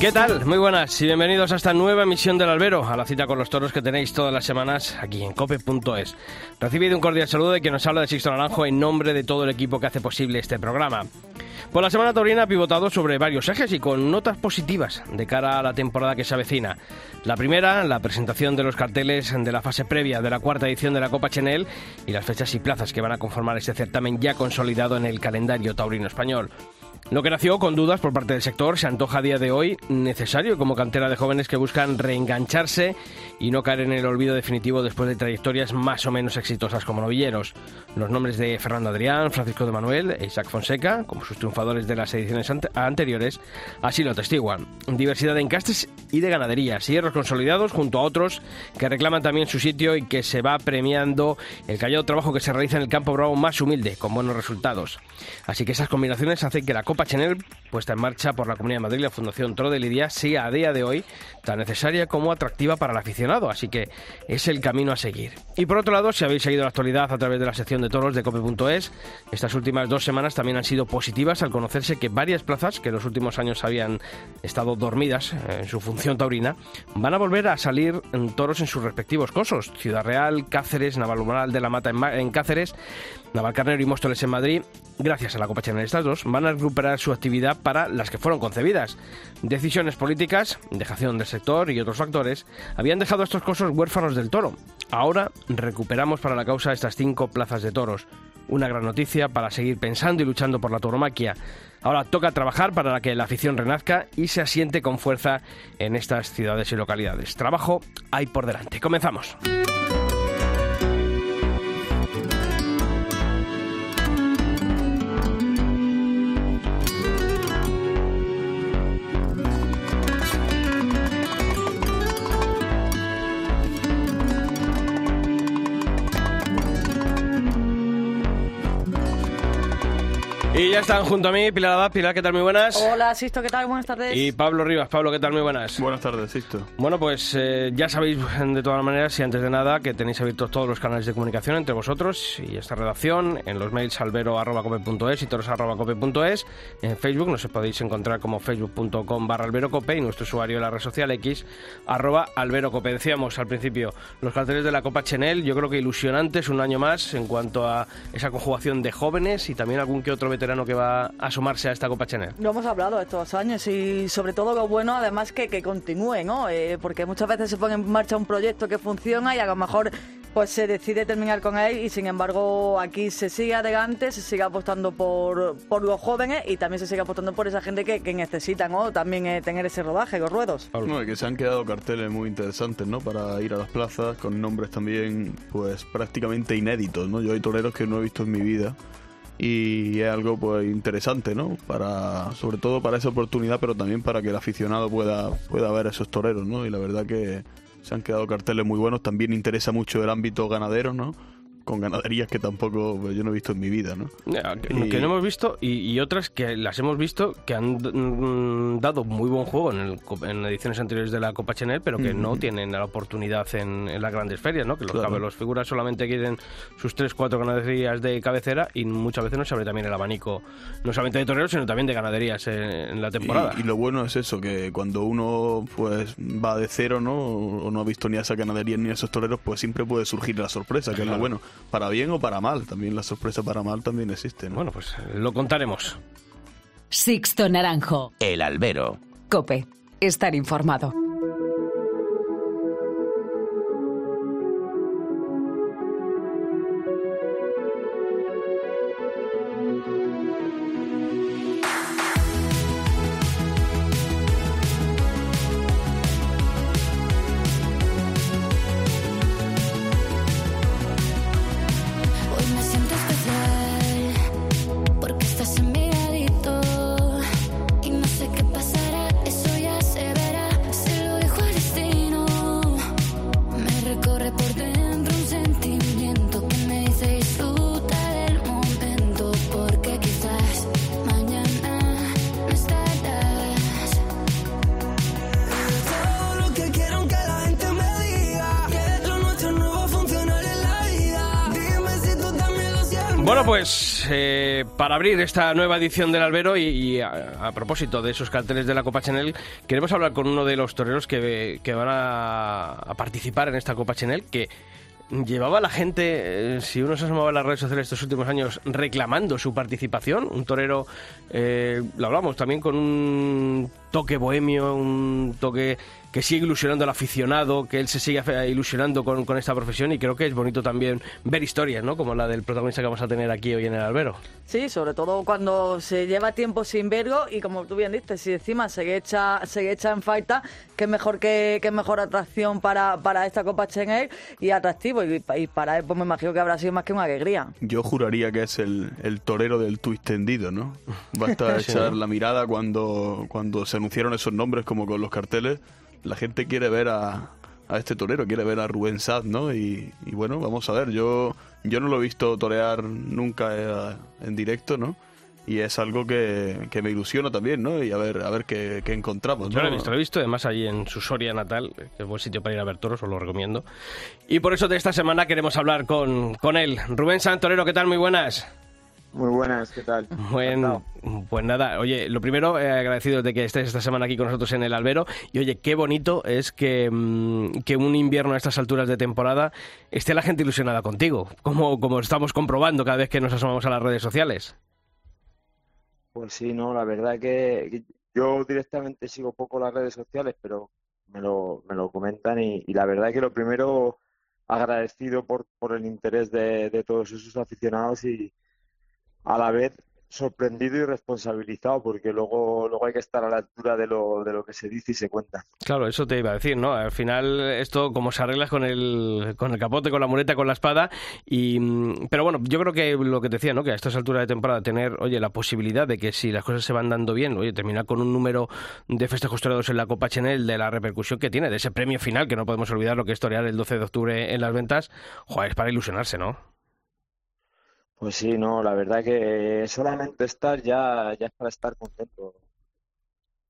¿Qué tal? Muy buenas y bienvenidos a esta nueva emisión del Albero, a la cita con los toros que tenéis todas las semanas aquí en cope.es. Recibido un cordial saludo de quien nos habla de Sixto Naranjo en nombre de todo el equipo que hace posible este programa. Pues la semana taurina ha pivotado sobre varios ejes y con notas positivas de cara a la temporada que se avecina. La primera, la presentación de los carteles de la fase previa de la cuarta edición de la Copa Chenel y las fechas y plazas que van a conformar este certamen ya consolidado en el calendario taurino español. Lo que nació con dudas por parte del sector se antoja a día de hoy necesario como cantera de jóvenes que buscan reengancharse y no caer en el olvido definitivo después de trayectorias más o menos exitosas como novilleros. Los nombres de Fernando Adrián, Francisco de Manuel e Isaac Fonseca, como sus triunfadores de las ediciones anteriores, así lo testiguan. Diversidad de encastes y de ganaderías, hierros consolidados junto a otros que reclaman también su sitio y que se va premiando el callado trabajo que se realiza en el campo bravo más humilde, con buenos resultados. Así que esas combinaciones hacen que la Copa Chanel, puesta en marcha por la Comunidad de Madrid la Fundación Toro de Lidia, sea a día de hoy tan necesaria como atractiva para el aficionado, así que es el camino a seguir. Y por otro lado, si habéis seguido la actualidad a través de la sección de toros de cope.es, estas últimas dos semanas también han sido positivas al conocerse que varias plazas que en los últimos años habían estado dormidas en su función taurina, van a volver a salir en toros en sus respectivos cosos. Ciudad Real, Cáceres, Navalmoral de la Mata en Cáceres, Navalcarnero y Móstoles en Madrid, gracias a la Copa Chanel estas dos, van a recuperar su actividad para las que fueron concebidas. Decisiones políticas, dejación del sector y otros factores habían dejado a estos cosos huérfanos del toro. Ahora recuperamos para la causa estas cinco plazas de toros. Una gran noticia para seguir pensando y luchando por la tauromaquia. Ahora toca trabajar para que la afición renazca y se asiente con fuerza en estas ciudades y localidades. Trabajo hay por delante. Comenzamos. Y ya están junto a mí Pilar Abad. Pilar, ¿qué tal? Muy buenas. Hola, Sisto, ¿qué tal? Buenas tardes. Y Pablo Rivas. Pablo, ¿qué tal? Muy buenas. Buenas tardes, Sisto. Bueno, pues eh, ya sabéis de todas maneras y antes de nada que tenéis abiertos todos los canales de comunicación entre vosotros y esta redacción en los mails albero.cope.es y toros.cope.es. En Facebook nos podéis encontrar como facebook.com barra alberocope y nuestro usuario en la red social X arroba alberocope. Decíamos al principio los carteles de la Copa Chenel, yo creo que ilusionantes un año más en cuanto a esa conjugación de jóvenes y también algún que otro veterano que va a sumarse a esta Copa Chanel. Lo hemos hablado estos años y sobre todo lo bueno además que, que continúe, ¿no? Eh, porque muchas veces se pone en marcha un proyecto que funciona y a lo mejor pues se decide terminar con él y sin embargo aquí se sigue adelante, se sigue apostando por, por los jóvenes y también se sigue apostando por esa gente que, que necesita ¿no? también eh, tener ese rodaje, los ruedos. No, que se han quedado carteles muy interesantes ¿no? para ir a las plazas con nombres también pues prácticamente inéditos. ¿no? Yo hay toreros que no he visto en mi vida y es algo pues interesante, ¿no? Para sobre todo para esa oportunidad, pero también para que el aficionado pueda pueda ver a esos toreros, ¿no? Y la verdad que se han quedado carteles muy buenos. También interesa mucho el ámbito ganadero, ¿no? Con ganaderías que tampoco pues, yo no he visto en mi vida, ¿no? que, y... que no hemos visto y, otras que las hemos visto que han mm, dado muy buen juego en, el, en, ediciones anteriores de la Copa Chanel, pero que mm -hmm. no tienen la oportunidad en, en, las grandes ferias, ¿no? Que los, claro. los figuras solamente quieren sus tres, cuatro ganaderías de cabecera y muchas veces no se abre también el abanico, no solamente de toreros, sino también de ganaderías en, en la temporada. Y, y, lo bueno es eso, que cuando uno pues va de cero, ¿no? O no ha visto ni a esa ganadería ni a esos toreros, pues siempre puede surgir la sorpresa, que claro. es lo bueno para bien o para mal. También la sorpresa para mal también existe. ¿no? Bueno, pues lo contaremos. Sixto Naranjo. El albero. Cope. Estar informado. Abrir esta nueva edición del Albero y, a, propósito de esos carteles de la Copa Chanel, queremos hablar con uno de los toreros que, van a, participar en esta Copa Chanel, que llevaba la gente, eh, si uno se asomaba a las redes sociales estos últimos años, reclamando su participación. Un torero, eh, lo hablamos también con un toque bohemio, un toque que sigue ilusionando al aficionado, que él se sigue ilusionando con, con, esta profesión y creo que es bonito también ver historias, ¿no? Como la del protagonista que vamos a tener aquí hoy en el albero. Sí, sobre todo cuando se lleva tiempo sin verlo y como tú bien dices, si encima se echa, se echa en falta, qué mejor que, mejor atracción para, para esta Copa Chenel y atractivo y, para él pues me imagino que habrá sido más que una alegría. Yo juraría que es el, el torero del twist tendido, ¿no? Basta echar la mirada cuando, cuando se anunciaron esos nombres como con los carteles la gente quiere ver a, este torero, quiere ver a Rubén Sad, ¿no? Y, bueno, vamos a ver, yo, yo no lo he visto torear nunca eh, en directo, ¿no? Y es algo que, me ilusiona también, ¿no? Y a ver, a ver qué, encontramos. Yo lo he visto, lo he visto, además allí en su Soria natal, que es buen sitio para ir a ver toros, os lo recomiendo. Y por eso de esta semana queremos hablar con, con él. Rubén Torero, ¿qué tal? Muy buenas. Muy buenas, ¿qué tal? Bueno, pues nada, oye, lo primero, eh, agradecido de que estés esta semana aquí con nosotros en el albero. Y oye, qué bonito es que, mm, que un invierno a estas alturas de temporada esté la gente ilusionada contigo, como, como estamos comprobando cada vez que nos asomamos a las redes sociales. Pues sí, no, la verdad que yo directamente sigo poco las redes sociales, pero me lo, me lo comentan y, la verdad que lo primero agradecido por, por el interés de, de todos esos aficionados y, a la vez sorprendido y responsabilizado porque luego luego hay que estar a la altura de lo, de lo que se dice y se cuenta. Claro, eso te iba a decir, ¿no? Al final esto como se arregla con el, con el capote, con la muleta, con la espada y pero bueno, yo creo que lo que te decía, ¿no? Que a estas alturas de temporada tener, oye, la posibilidad de que si las cosas se van dando bien, oye, terminar con un número de festejos toreados en la Copa Chanel de la repercusión que tiene, de ese premio final que no podemos olvidar lo que es torear el 12 de octubre en las ventas, joder, es para ilusionarse, ¿no? Pues sí, no, la verdad que solamente estar ya, ya es para estar contento.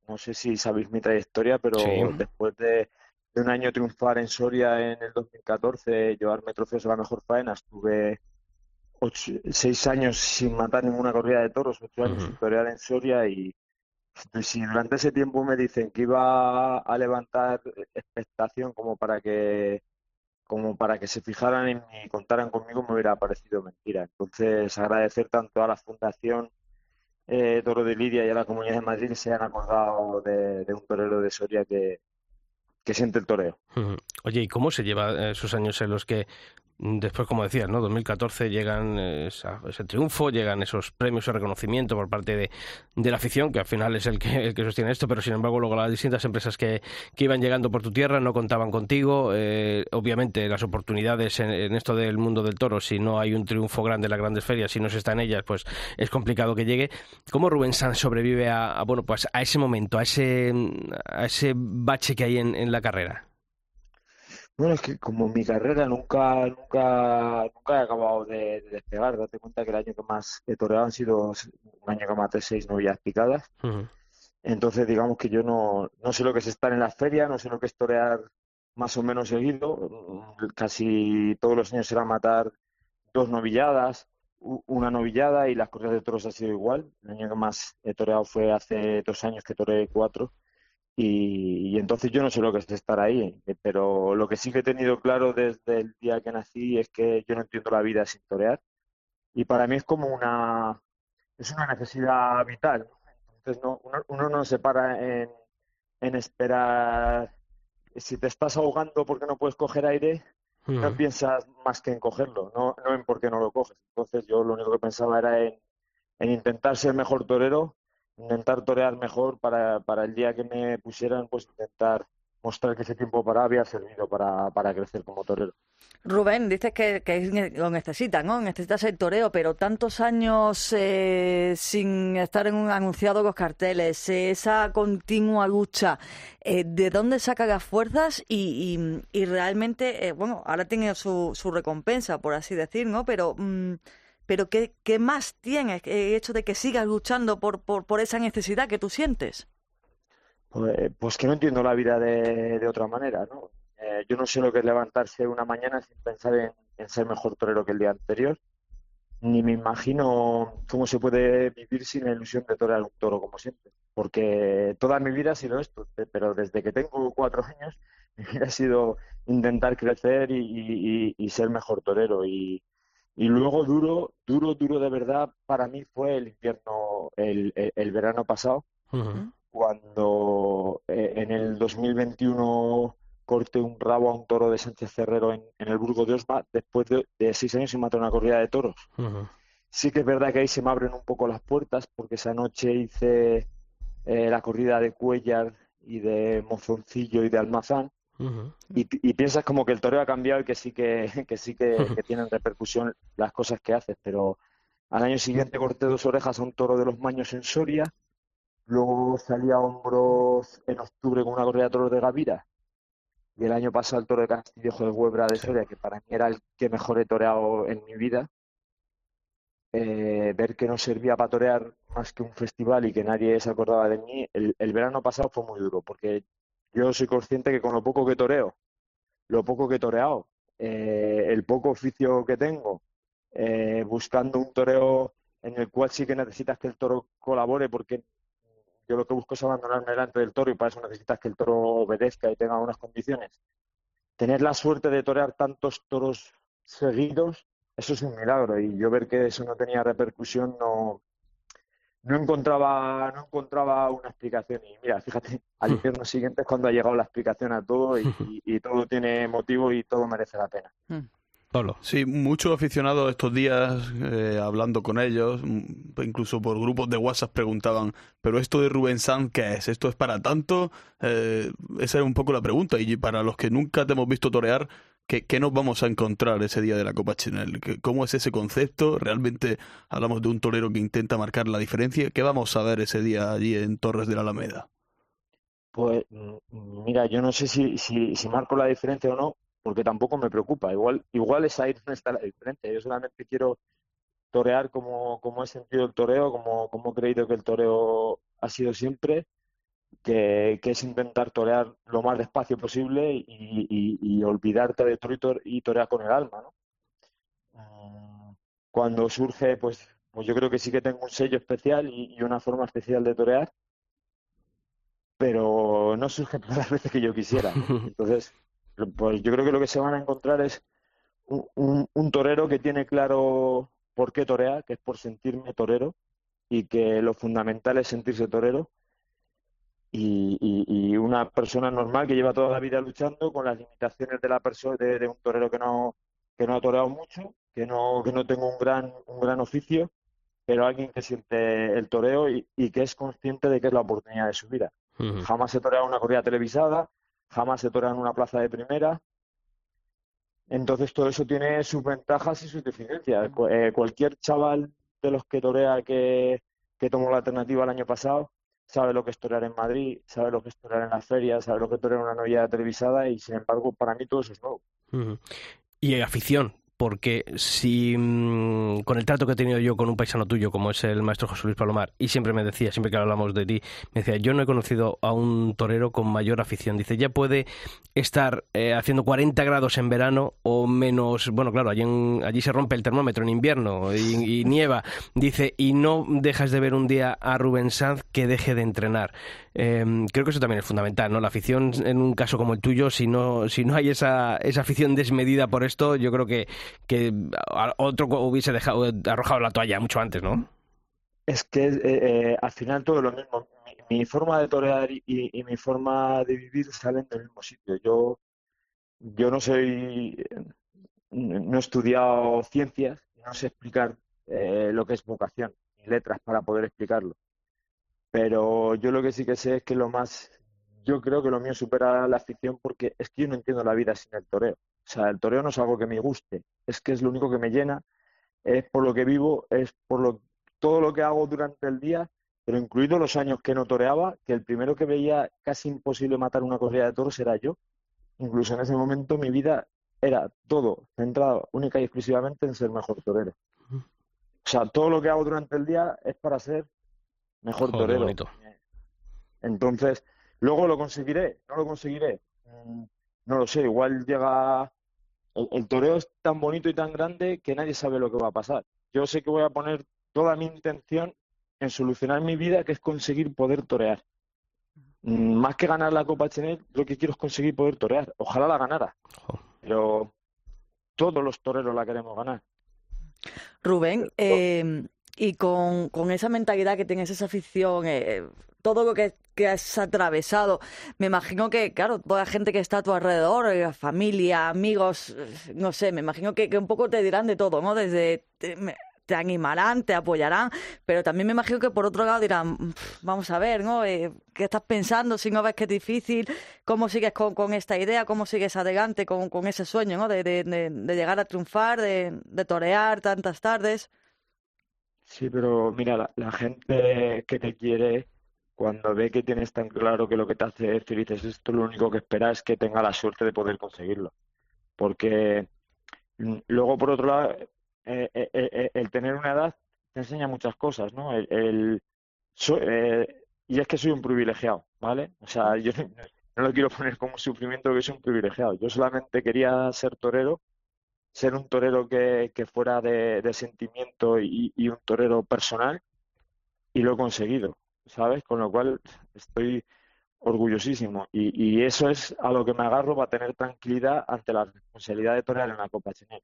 No sé si sabéis mi trayectoria, pero después de, un año triunfar en Soria en el 2014, llevarme trofeos a la mejor faena, estuve seis años sin matar ninguna corrida de toros, ocho años sin torear en Soria y si durante ese tiempo me dicen que iba a levantar expectación como para que como para que se fijaran en y contaran conmigo me hubiera parecido mentira. Entonces, agradecer tanto a la Fundación eh, Toro de Lidia y a la Comunidad de Madrid que se hayan acordado de, un torero de Soria que, que siente el toreo. Oye, ¿y cómo se lleva esos años en los que Después, como decías, ¿no? 2014 llegan ese triunfo, llegan esos premios y reconocimiento por parte de, la afición, que al final es el que, el que sostiene esto, pero sin embargo luego las distintas empresas que, que iban llegando por tu tierra no contaban contigo. Eh, obviamente las oportunidades en, esto del mundo del toro, si no hay un triunfo grande en las grandes ferias, si no se está en ellas, pues es complicado que llegue. ¿Cómo Rubén Sanz sobrevive a, bueno, pues a ese momento, a ese, a ese bache que hay en la carrera? Bueno, es que como mi carrera nunca, nunca, nunca he acabado de, despegar, date cuenta que el año que más he toreado han sido un año que maté seis novillas picadas. Entonces, digamos que yo no, no sé lo que es estar en las ferias, no sé lo que es torear más o menos seguido. Casi todos los años era matar dos novilladas, una novillada y las corridas de toros ha sido igual. El año que más he toreado fue hace dos años que toreé cuatro. Y, entonces yo no sé lo que es estar ahí, eh, pero lo que sí que he tenido claro desde el día que nací es que yo no entiendo la vida sin torear. Y para mí es como una, es una necesidad vital. Entonces no, uno, no se para en, en esperar, si te estás ahogando porque no puedes coger aire, no piensas más que en cogerlo, no, no en por qué no lo coges. Entonces yo lo único que pensaba era en, en intentar ser mejor torero intentar torear mejor para, para el día que me pusieran, pues intentar mostrar que ese tiempo para había servido para, para crecer como torero. Rubén, dices que, que lo necesitas, ¿no? Necesitas el toreo, pero tantos años eh, sin estar en un anunciado con carteles, eh, esa continua lucha, eh, ¿de dónde saca las fuerzas? Y, y, realmente, bueno, ahora tiene su, su recompensa, por así decir, ¿no? Pero... Mm, pero ¿qué, más tiene el hecho de que sigas luchando por, esa necesidad que tú sientes? Pues, pues que no entiendo la vida de, otra manera, ¿no? Eh, yo no sé lo que es levantarse una mañana sin pensar en, ser mejor torero que el día anterior. ni me imagino cómo se puede vivir sin la ilusión de torear un toro como siempre. Porque toda mi vida ha sido esto, pero desde que tengo cuatro años mi vida ha sido intentar crecer y, ser mejor torero. Y, luego duro, duro, duro de verdad para mí fue el invierno, el, el, verano pasado, cuando eh, en el 2021 corté un rabo a un toro de Sánchez Cerrero en, el Burgo de Osma después de, seis años sin matar una corrida de toros. Sí que es verdad que ahí se me abren un poco las puertas porque esa noche hice eh, la corrida de Cuellar y de Mozoncillo y de Almazán y, piensas como que el toreo ha cambiado y que sí que, que sí que, que, tienen repercusión las cosas que haces, pero al año siguiente corté dos orejas a un toro de los Maños en Soria, luego salí a hombros en octubre con una corrida de toros de Gavira y el año pasado el toro de Castillejo de Huebra de Soria, que para mí era el que mejor he toreado en mi vida, eh, ver que no servía para torear más que un festival y que nadie se acordaba de mí, el, verano pasado fue muy duro, porque yo soy consciente que con lo poco que toreo, lo poco que he toreado, eh, el poco oficio que tengo, eh, buscando un toreo en el cual sí que necesitas que el toro colabore, porque yo lo que busco es abandonarme delante del toro y para eso necesitas que el toro obedezca y tenga unas condiciones. Tener la suerte de torear tantos toros seguidos, eso es un milagro. Y yo ver que eso no tenía repercusión, no, no encontraba, no encontraba una explicación. Y mira, fíjate, al invierno siguiente es cuando ha llegado la explicación a todo y, y todo tiene motivo y todo merece la pena. Hmm. Sí, muchos aficionados estos días, eh, hablando con ellos, incluso por grupos de WhatsApp preguntaban, pero esto de Rubén Sanz, ¿qué es? ¿Esto es para tanto? Eh, esa era un poco la pregunta. Y para los que nunca te hemos visto torear, ¿qué, ¿qué, nos vamos a encontrar ese día de la Copa Chinel? ¿Cómo es ese concepto? ¿Realmente hablamos de un torero que intenta marcar la diferencia? ¿Qué vamos a ver ese día allí en Torres de la Alameda? Pues mira, yo no sé si, si, si marco la diferencia o no, porque tampoco me preocupa. Igual, igual es ahí donde está la diferencia. Yo solamente quiero torear como, como he sentido el toreo, como, como he creído que el toreo ha sido siempre, que, es intentar torear lo más despacio posible y, olvidarte de toro y, torear con el alma, ¿no? Mm, cuando surge, pues, pues yo creo que sí que tengo un sello especial y, una forma especial de torear, pero no surge todas las veces que yo quisiera. Entonces, pues yo creo que lo que se van a encontrar es un, torero que tiene claro por qué torea, que es por sentirme torero y que lo fundamental es sentirse torero y, una persona normal que lleva toda la vida luchando con las limitaciones de la persona de, un torero que no que no ha toreado mucho, que no que no tenga un gran un gran oficio, pero alguien que siente el toreo y, que es consciente de que es la oportunidad de su vida. Jamás he toreado una corrida televisada, jamás se torea en una plaza de primera. Entonces todo eso tiene sus ventajas y sus deficiencias. Eh, cualquier chaval de los que torea que, que tomó la alternativa el año pasado sabe lo que es torear en Madrid, sabe lo que es torear en la feria, sabe lo que es torear en una novia televisada y sin embargo para mí todo eso es nuevo. Y afición, porque si mm, con el trato que he tenido yo con un paisano tuyo, como es el maestro José Luis Palomar, y siempre me decía, siempre que hablamos de ti, me decía, yo no he conocido a un torero con mayor afición. Dice, ya puede estar eh, haciendo 40 grados en verano o menos, bueno, claro, allí, allí se rompe el termómetro en invierno y, nieva. Dice, y no dejas de ver un día a Rubén Sanz que deje de entrenar. Em, creo que eso también es fundamental, ¿no? La afición en un caso como el tuyo, si no, si no hay esa, esa afición desmedida por esto, yo creo que que otro hubiese dejado, arrojado la toalla mucho antes, ¿no? Es que eh, eh, al final todo lo mismo. Mi, forma de torear y, mi forma de vivir salen del mismo sitio. Yo, yo no soy, no he estudiado ciencias, no sé explicar eh, lo que es vocación ni letras para poder explicarlo. Pero yo lo que sí que sé es que lo más, yo creo que lo mío supera la afición porque es que yo no entiendo la vida sin el toreo. O sea, el toreo no es algo que me guste, es que es lo único que me llena, es por lo que vivo, es por lo, todo lo que hago durante el día, pero incluido los años que no toreaba, que el primero que veía casi imposible matar una corrida de toros era yo. Incluso en ese momento mi vida era todo centrado única y exclusivamente en ser mejor torero. O sea, todo lo que hago durante el día es para ser mejor torero. Entonces, luego lo conseguiré, no lo conseguiré. Mm, no lo sé, igual llega el, toreo es tan bonito y tan grande que nadie sabe lo que va a pasar. yo sé que voy a poner toda mi intención en solucionar mi vida, que es conseguir poder torear. Mm, más que ganar la Copa Chanel, lo que quiero es conseguir poder torear. Ojalá la ganara. Pero todos los toreros la queremos ganar. Rubén, eh, y con, con, esa mentalidad que tienes, esa afición, eh, todo lo que, que, has atravesado, me imagino que, claro, toda la gente que está a tu alrededor, eh, familia, amigos, no sé, me imagino que, que un poco te dirán de todo, ¿no? Desde te animarán, te apoyarán, pero también me imagino que por otro lado dirán, vamos a ver, ¿no? Eh, ¿Qué estás pensando si no ves que es difícil? ¿Cómo sigues con, con esta idea? ¿Cómo sigues adelante con, con ese sueño, ¿no? De, de, de, llegar a triunfar, de, de, torear tantas tardes. Sí, pero mira, la, la, gente que te quiere, cuando ve que tienes tan claro que lo que te hace feliz es esto, lo único que espera es que tenga la suerte de poder conseguirlo. Porque mm, luego, por otro lado, eh, eh, eh, el tener una edad te enseña muchas cosas, ¿no? El, y es que soy un privilegiado, ¿vale? O sea, yo no, lo quiero poner como un sufrimiento que soy un privilegiado. Yo solamente quería ser torero, ser un torero que, que fuera de, sentimiento y, y, un torero personal, y lo he conseguido, ¿sabes? Con lo cual estoy orgullosísimo. Y, eso es a lo que me agarro para tener tranquilidad ante la responsabilidad de torear en la Copa Chanel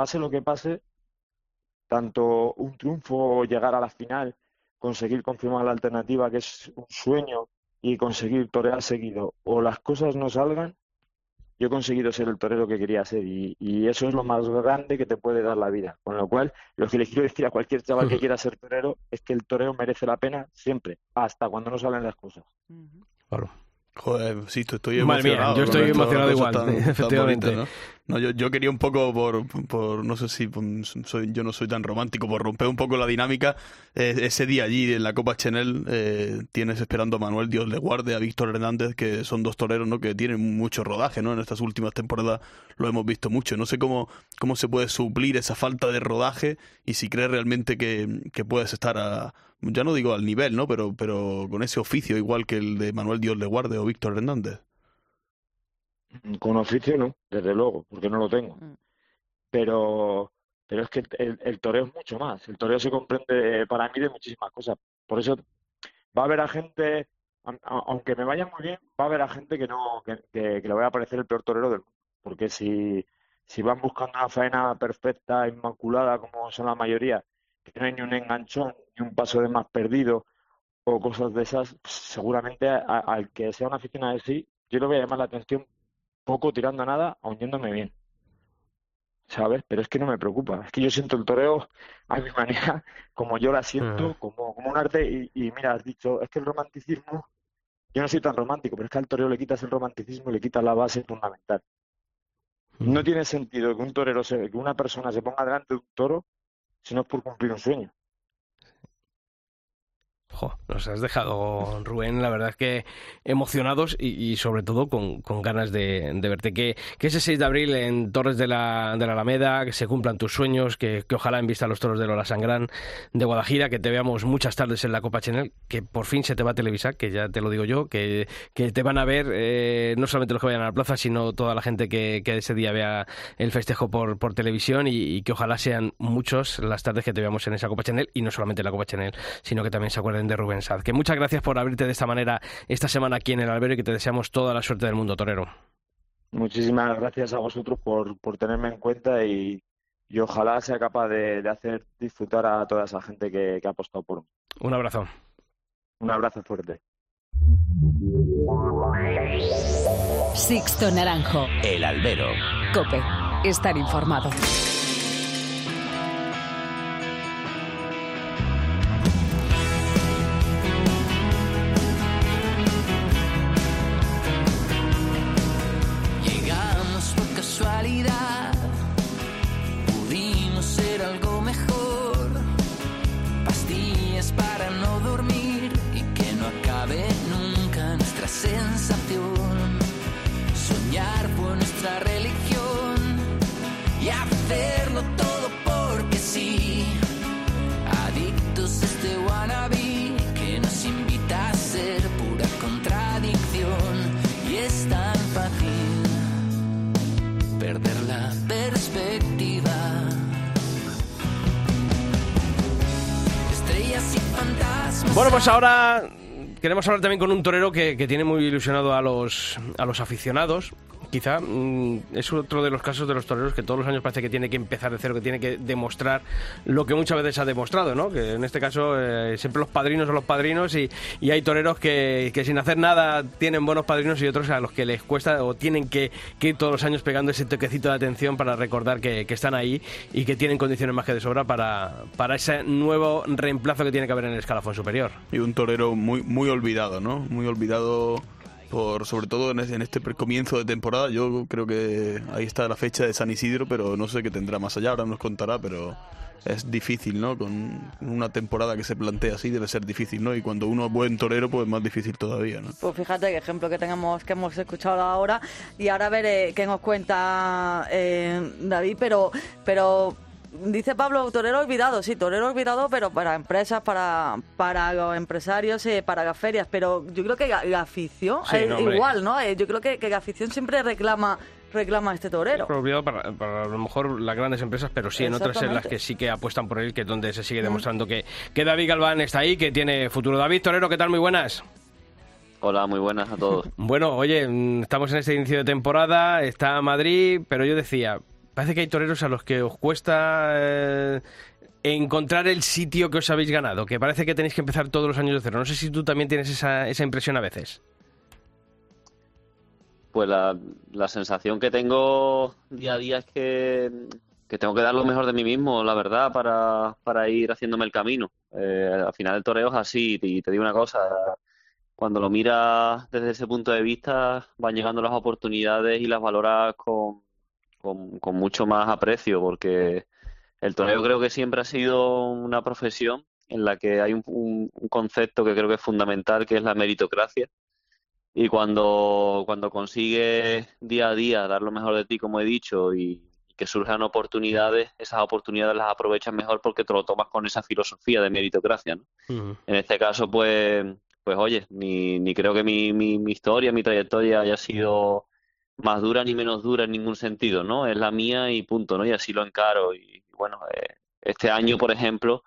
pase lo que pase, tanto un triunfo o llegar a la final, conseguir confirmar la alternativa, que es un sueño, y conseguir torear seguido, o las cosas no salgan, yo he conseguido ser el torero que quería ser y, y, eso es lo más grande que te puede dar la vida. Con lo cual, lo que le quiero decir a cualquier chaval que quiera ser torero es que el torero merece la pena siempre, hasta cuando no salen las cosas. Claro. Joder, sí, estoy emocionado. yo estoy emocionado igual, efectivamente. ¿no? ¿No? yo, yo quería un poco por, por no sé si soy, yo no soy tan romántico, por romper un poco la dinámica. Eh, ese día allí en la Copa Chanel eh, tienes esperando a Manuel, Dios le guarde, a Víctor Hernández, que son dos toreros ¿no? que tienen mucho rodaje, ¿no? En estas últimas temporadas lo hemos visto mucho. No sé cómo, cómo se puede suplir esa falta de rodaje y si crees realmente que, que puedes estar a ya no digo al nivel, ¿no? Pero, pero con ese oficio igual que el de Manuel Dios le guarde o Víctor Hernández. Con oficio no, desde luego, porque no lo tengo. Mm. Pero, pero es que el, el toreo es mucho más. El toreo se comprende para mí de muchísimas cosas. Por eso va a haber a gente, aunque me vaya muy bien, va a haber a gente que no, que, que, que le vaya a parecer el peor torero del mundo. Porque si, si van buscando una faena perfecta, inmaculada, como son la mayoría, que no hay ni un enganchón, ni un paso de más perdido o cosas de esas, seguramente al que sea una aficionado de sí, yo le voy a llamar la atención poco tirando a nada, aun yéndome bien. ¿Sabes? Pero es que no me preocupa. Es que yo siento el toreo a mi manera, como yo la siento, como, como un arte. Y, y, mira, has dicho, es que el romanticismo, yo no soy tan romántico, pero es que al toreo le quitas el romanticismo y le quitas la base fundamental. No tiene sentido que un torero, se, que una persona se ponga delante de un toro si no es por cumplir un sueño. Jo, nos has dejado, Rubén, la verdad es que emocionados y, y sobre todo con, con ganas de, de, verte. Que, que, ese 6 de abril en Torres de la, de la Alameda, que se cumplan tus sueños, que, que ojalá en vista a los toros de Lola Sangrán de Guadajira, que te veamos muchas tardes en la Copa Chanel, que por fin se te va a televisar, que ya te lo digo yo, que, que te van a ver eh, no solamente los que vayan a la plaza, sino toda la gente que, que ese día vea el festejo por, por televisión y, y, que ojalá sean muchos las tardes que te veamos en esa Copa Chanel y no solamente en la Copa Chanel, sino que también se acuerden de Rubén Saz. Que muchas gracias por abrirte de esta manera esta semana aquí en el albero y que te deseamos toda la suerte del mundo, Torero. Muchísimas gracias a vosotros por, por tenerme en cuenta y, y ojalá sea capaz de, de, hacer disfrutar a toda esa gente que, que ha apostado por mí. Un abrazo. Un abrazo fuerte. Sixto Naranjo. El albero. Cope. Estar informado. hacerlo todo porque sí. Adictos a este wannabe que nos invita a ser pura contradicción y es tan fácil perder la perspectiva. Estrellas y fantasmas. Bueno, pues ahora queremos hablar también con un torero que, tiene muy ilusionado a los aficionados quizá mm, es otro de los casos de los toreros que todos los años parece que tiene que empezar de cero, que tiene que demostrar lo que muchas veces ha demostrado, ¿no? Que en este caso eh, siempre los padrinos son los padrinos y, hay toreros que, sin hacer nada tienen buenos padrinos y otros a los que les cuesta o tienen que, ir todos los años pegando ese toquecito de atención para recordar que, están ahí y que tienen condiciones más que de sobra para, para ese nuevo reemplazo que tiene que haber en el escalafón superior. Y un torero muy, muy olvidado, ¿no? Muy olvidado por sobre todo en este comienzo de temporada. Yo creo que ahí está la fecha de San Isidro, pero no sé qué tendrá más allá, ahora nos contará, pero es difícil, ¿no? Con una temporada que se plantea así debe ser difícil, ¿no? Y cuando uno es buen torero, pues más difícil todavía, ¿no? Pues fíjate qué ejemplo que tenemos, que hemos escuchado ahora y ahora veré qué nos cuenta eh, David, pero, pero dice Pablo, torero olvidado, sí, torero olvidado, pero para empresas, para, para los empresarios, eh, para las ferias. Pero yo creo que la, afición es igual, ¿no? Eh, yo creo que, que la afición siempre reclama reclama este torero. Olvidado para, para, a lo mejor las grandes empresas, pero sí en otras en las que sí que apuestan por él, que es donde se sigue demostrando que, que David Galván está ahí, que tiene futuro. David Torero, ¿qué tal? Muy buenas. Hola, muy buenas a todos. bueno, oye, mm, estamos en este inicio de temporada, está Madrid, pero yo decía, parece que hay toreros a los que os cuesta eh, encontrar el sitio que os habéis ganado, que parece que tenéis que empezar todos los años de cero. No sé si tú también tienes esa, esa impresión a veces. Pues la, la, sensación que tengo día a día es que, que, tengo que dar lo mejor de mí mismo, la verdad, para, para ir haciéndome el camino. Eh, al final el toreo es así, y te digo una cosa, cuando lo miras desde ese punto de vista, van llegando las oportunidades y las valoras con, con, mucho más aprecio, porque el torneo creo que siempre ha sido una profesión en la que hay un, concepto que creo que es fundamental, que es la meritocracia. Y cuando, cuando consigues día a día dar lo mejor de ti, como he dicho, y, que surjan oportunidades, esas oportunidades las aprovechas mejor porque te lo tomas con esa filosofía de meritocracia. En este caso, pues, pues oye, ni, ni creo que mi, mi, mi historia, mi trayectoria haya sido más dura ni menos dura en ningún sentido, ¿no? Es la mía y punto, ¿no? Y así lo encaro. Y bueno, eh, este año, por ejemplo,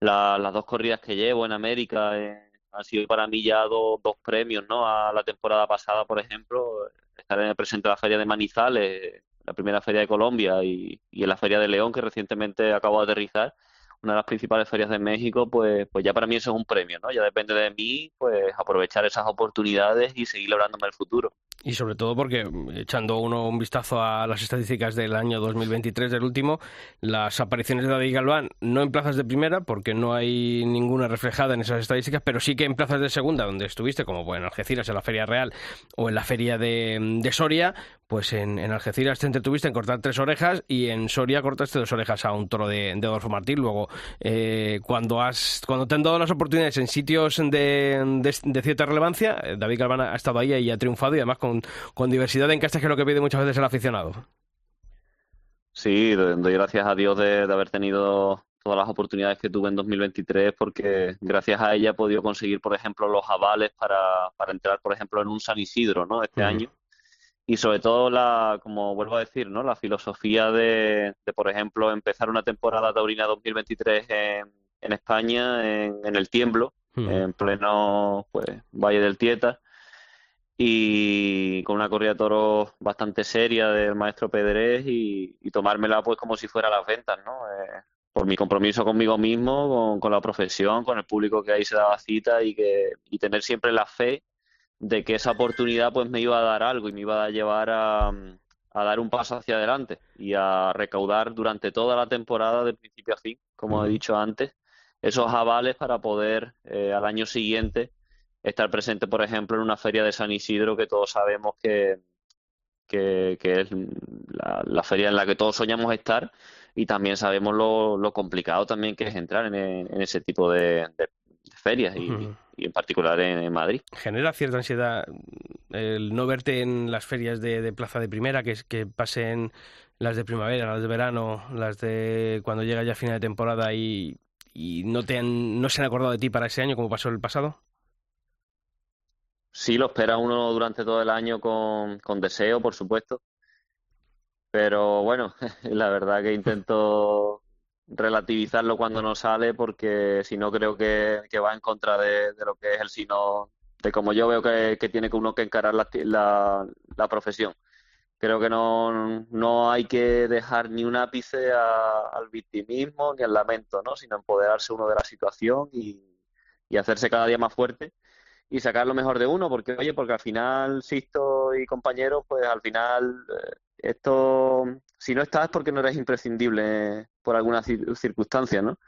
las dos corridas que llevo en América eh, han sido para mí ya dos premios, ¿no? A la temporada pasada, por ejemplo, estar en el presente de la Feria de Manizales, la primera feria de Colombia y, y en la Feria de León, que recientemente acabo de aterrizar una de las principales ferias de México, pues, pues ya para mí eso es un premio, ¿no? Ya depende de mí, pues aprovechar esas oportunidades y seguir lográndome el futuro. Y sobre todo porque, echando uno un vistazo a las estadísticas del año 2023, del último, las apariciones de David Galván, no en plazas de primera, porque no hay ninguna reflejada en esas estadísticas, pero sí que en plazas de segunda, donde estuviste, como en Algeciras, en la Feria Real o en la Feria de, de Soria, pues en, en, Algeciras te entretuviste en cortar tres orejas y en Soria cortaste dos orejas a un toro de, de Adolfo Martín. Luego, eh, cuando, has, cuando te han dado las oportunidades en sitios de, de, cierta relevancia, eh, David Galván ha estado ahí y ha triunfado y además con, con diversidad de encastes que es lo que pide muchas veces el aficionado. Sí, doy gracias a Dios de, haber tenido todas las oportunidades que tuve en 2023 porque gracias a ella he podido conseguir, por ejemplo, los avales para, para entrar, por ejemplo, en un San Isidro, ¿no? Este año y sobre todo la, como vuelvo a decir, ¿no? La filosofía de, por ejemplo, empezar una temporada taurina 2023 en, en España, en, el Tiemblo, en pleno pues Valle del Tieta, y con una corrida de toros bastante seria del maestro Pedrés y, tomármela pues como si fuera las ventas, ¿no? Eh, por mi compromiso conmigo mismo, con, con, la profesión, con el público que ahí se daba cita y que y tener siempre la fe de que esa oportunidad pues me iba a dar algo y me iba a llevar a, a dar un paso hacia adelante y a recaudar durante toda la temporada de principio a fin, como he dicho antes, esos avales para poder eh, al año siguiente estar presente, por ejemplo, en una feria de San Isidro que todos sabemos que, que, es la, feria en la que todos soñamos estar y también sabemos lo, lo complicado también que es entrar en, en ese tipo de, ferias y, en particular en, Madrid. ¿Genera cierta ansiedad el no verte en las ferias de, plaza de primera, que, que pasen las de primavera, las de verano, las de cuando llega ya final de temporada y, y no, te han, no se han acordado de ti para ese año como pasó el pasado? Sí, lo espera uno durante todo el año con, con deseo, por supuesto. Pero bueno, la verdad que intento relativizarlo cuando no sale porque si no creo que, va en contra de, lo que es el sino de como yo veo que, tiene que uno que encarar la, la, profesión. Creo que no, no hay que dejar ni un ápice al victimismo ni al lamento, ¿no? sino empoderarse uno de la situación y, y hacerse cada día más fuerte y sacar lo mejor de uno, porque oye, porque al final, Sisto y compañeros, pues al final eh, esto, si no estás es porque no eres imprescindible por alguna circunstancia, ¿no?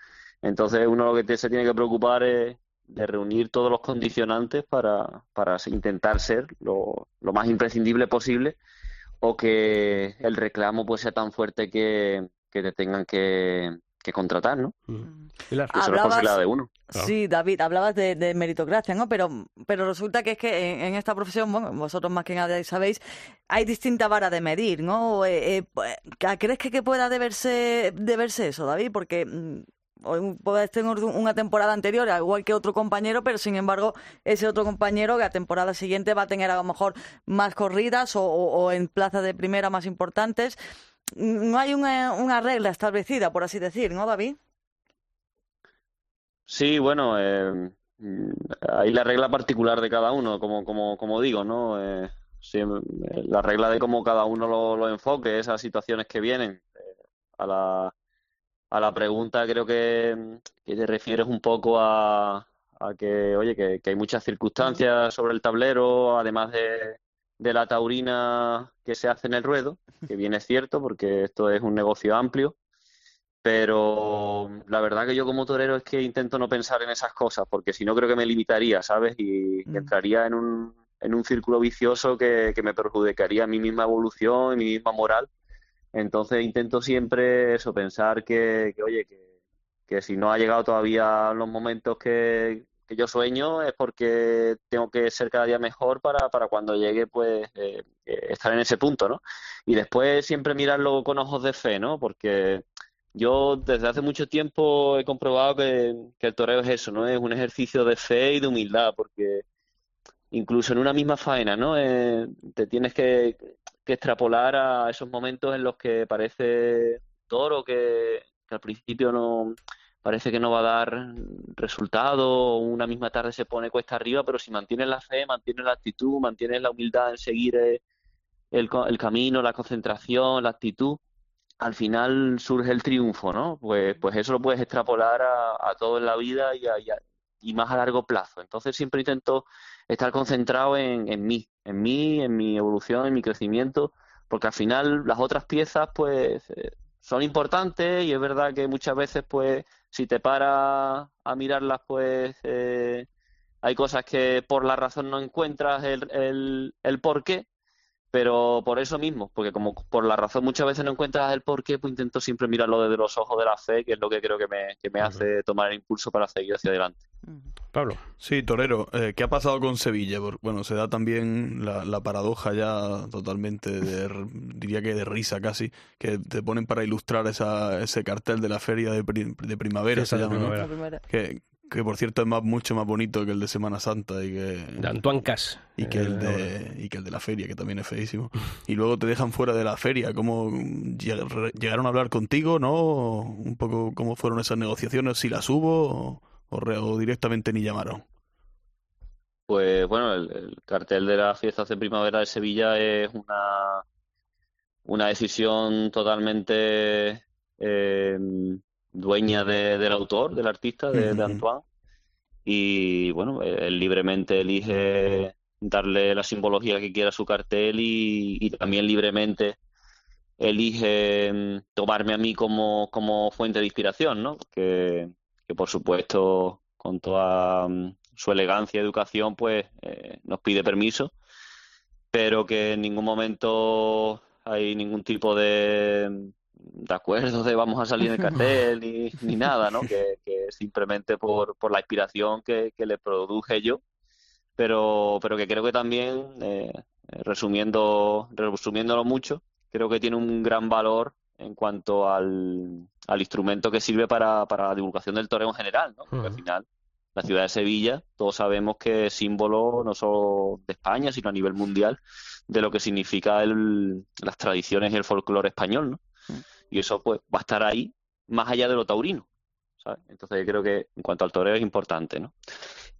Entonces uno lo que se tiene que preocupar es de reunir todos los condicionantes para, para intentar ser lo, lo más imprescindible posible o que el reclamo pues sea tan fuerte que, que te tengan que, que contratar, ¿no? Mm. Eso de uno. Sí, David, hablabas de, meritocracia, ¿no? Pero, pero resulta que es que en, esta profesión, bueno, vosotros más que nadie sabéis, hay distinta vara de medir, ¿no? Eh, eh, ¿Crees que, que pueda deberse, deberse eso, David? Porque mm, puedes tener una temporada anterior, igual que otro compañero, pero sin embargo, ese otro compañero que la temporada siguiente va a tener a lo mejor más corridas o, o en plazas de primera más importantes no hay una, regla establecida, por así decir, ¿no, David? Sí, bueno, eh, hay la regla particular de cada uno, como, como, como digo, ¿no? Eh, la regla de cómo cada uno lo, enfoque, esas situaciones que vienen. Eh, a, la, a la pregunta creo que, te refieres un poco a, a que, oye, que, hay muchas circunstancias sobre el tablero, además de, de la taurina que se hace en el ruedo, que bien es cierto porque esto es un negocio amplio, pero la verdad que yo como torero es que intento no pensar en esas cosas porque si no creo que me limitaría, ¿sabes? Y mm. entraría en un, en un círculo vicioso que, que, me perjudicaría mi misma evolución y mi misma moral. Entonces intento siempre eso, pensar que, que oye, que, que si no ha llegado todavía los momentos que, que yo sueño es porque tengo que ser cada día mejor para, para cuando llegue, pues, eh, eh, estar en ese punto, ¿no? Y después siempre mirarlo con ojos de fe, ¿no? Porque yo desde hace mucho tiempo he comprobado que, el toreo es eso, ¿no? Es un ejercicio de fe y de humildad, porque incluso en una misma faena, ¿no? Eh, te tienes que, que, extrapolar a esos momentos en los que parece toro que, que al principio no parece que no va a dar resultado, una misma tarde se pone cuesta arriba, pero si mantienes la fe, mantienes la actitud, mantienes la humildad en seguir eh, el, el camino, la concentración, la actitud, al final surge el triunfo, ¿no? Pues, pues eso lo puedes extrapolar a, todo en la vida y, y, más a largo plazo. Entonces siempre intento estar concentrado en, en mí, en mí, en mi evolución, en mi crecimiento, porque al final las otras piezas, pues, eh, son importantes y es verdad que muchas veces, pues, si te paras a mirarlas, pues eh, hay cosas que por la razón no encuentras el, el, el por qué, pero por eso mismo, porque como por la razón muchas veces no encuentras el por qué, pues intento siempre mirarlo desde los ojos de la fe, que es lo que creo que me, que me hace tomar el impulso para seguir hacia adelante. Pablo. Sí, Torero, eh, ¿qué ha pasado con Sevilla? Bueno, se da también la, la paradoja ya totalmente, de, diría que de risa casi, que te ponen para ilustrar esa, ese cartel de la feria de, de primavera, se llama, Que, que por cierto es más, mucho más bonito que el de Semana Santa y que de Antoine Cas y que el de y que el de la feria que también es feísimo. Y luego te dejan fuera de la feria. Cómo llegaron a hablar contigo no un poco cómo fueron esas negociaciones si las hubo o, directamente ni llamaron? Pues bueno, el, cartel de las fiestas de primavera de Sevilla es una, una decisión totalmente eh, dueña del autor, del artista, de, Antoine. Y bueno, él libremente elige darle la simbología que quiera a su cartel y, también libremente elige mm, tomarme a mí como, como fuente de inspiración, ¿no? Que, que por supuesto con toda mm, su elegancia y educación pues eh, nos pide permiso, pero que en ningún momento hay ningún tipo de, de acuerdo de vamos a salir en el cartel ni, ni nada, ¿no? Que, que simplemente por, por la inspiración que, que, le produje yo, pero, pero que creo que también, eh, resumiendo, resumiéndolo mucho, creo que tiene un gran valor en cuanto al, al instrumento que sirve para, para, la divulgación del toreo en general, ¿no? Porque al final la ciudad de Sevilla, todos sabemos que es símbolo no solo de España, sino a nivel mundial de lo que significa el, las tradiciones y el folclore español, ¿no? Y eso pues va a estar ahí más allá de lo taurino. ¿sabes? Entonces creo que en cuanto al toreo es importante, ¿no?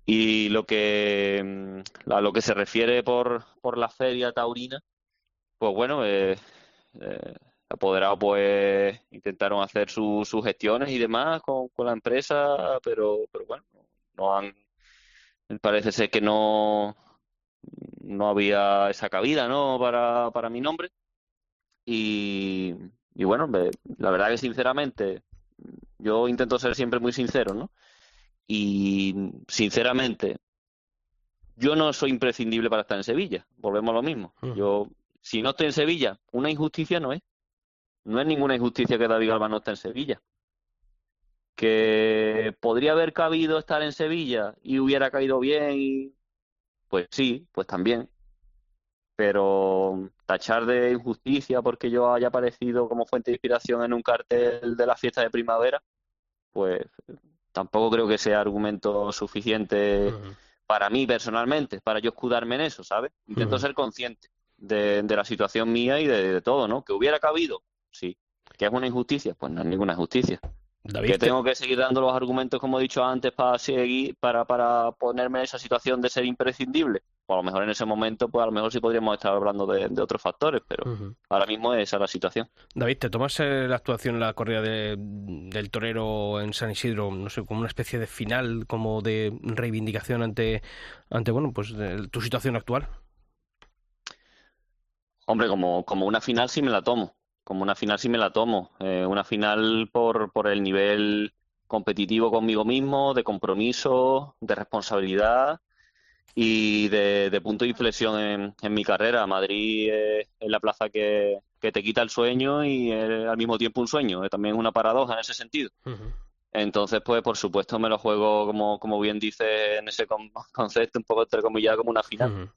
Y lo que mm, a lo que se refiere por, por la feria taurina, pues bueno, eh, eh, apoderado pues intentaron hacer sus gestiones y demás con, con la empresa, pero, pero bueno, no han parece ser que no no había esa cabida no para, para mi nombre y, y bueno la verdad que sinceramente yo intento ser siempre muy sincero no y sinceramente yo no soy imprescindible para estar en Sevilla volvemos a lo mismo. Yo si no estoy en Sevilla una injusticia no es. No es ninguna injusticia que David Alba no esté en Sevilla. Que podría haber cabido estar en Sevilla y hubiera caído bien, pues sí, pues también. Pero tachar de injusticia porque yo haya aparecido como fuente de inspiración en un cartel de la fiesta de primavera, pues tampoco creo que sea argumento suficiente para mí personalmente, para yo escudarme en eso, ¿sabes? Intento ser consciente de, la situación mía y de, de todo, ¿no? Que hubiera cabido, sí. Que es una injusticia, pues no es ninguna injusticia que tengo que seguir dando los argumentos, como he dicho antes, para seguir, para, para ponerme en esa situación de ser imprescindible. Pues a lo mejor en ese momento, pues a lo mejor sí podríamos estar hablando de, otros factores, pero ahora mismo esa es la situación. David, ¿te tomas eh, la actuación en la corrida del torero en San Isidro, no sé, como una especie de final, como de reivindicación ante, ante bueno, pues tu situación actual? Hombre, como, como una final sí me la tomo como una final sí me la tomo. Eh, una final por, por el nivel competitivo conmigo mismo, de compromiso, de responsabilidad y de, punto de inflexión en, en mi carrera. Madrid es la plaza que, que, te quita el sueño y al mismo tiempo un sueño. También es una paradoja en ese sentido. Entonces, pues por supuesto me lo juego, como, como bien dice en ese concepto, un poco entre comillas, como una final.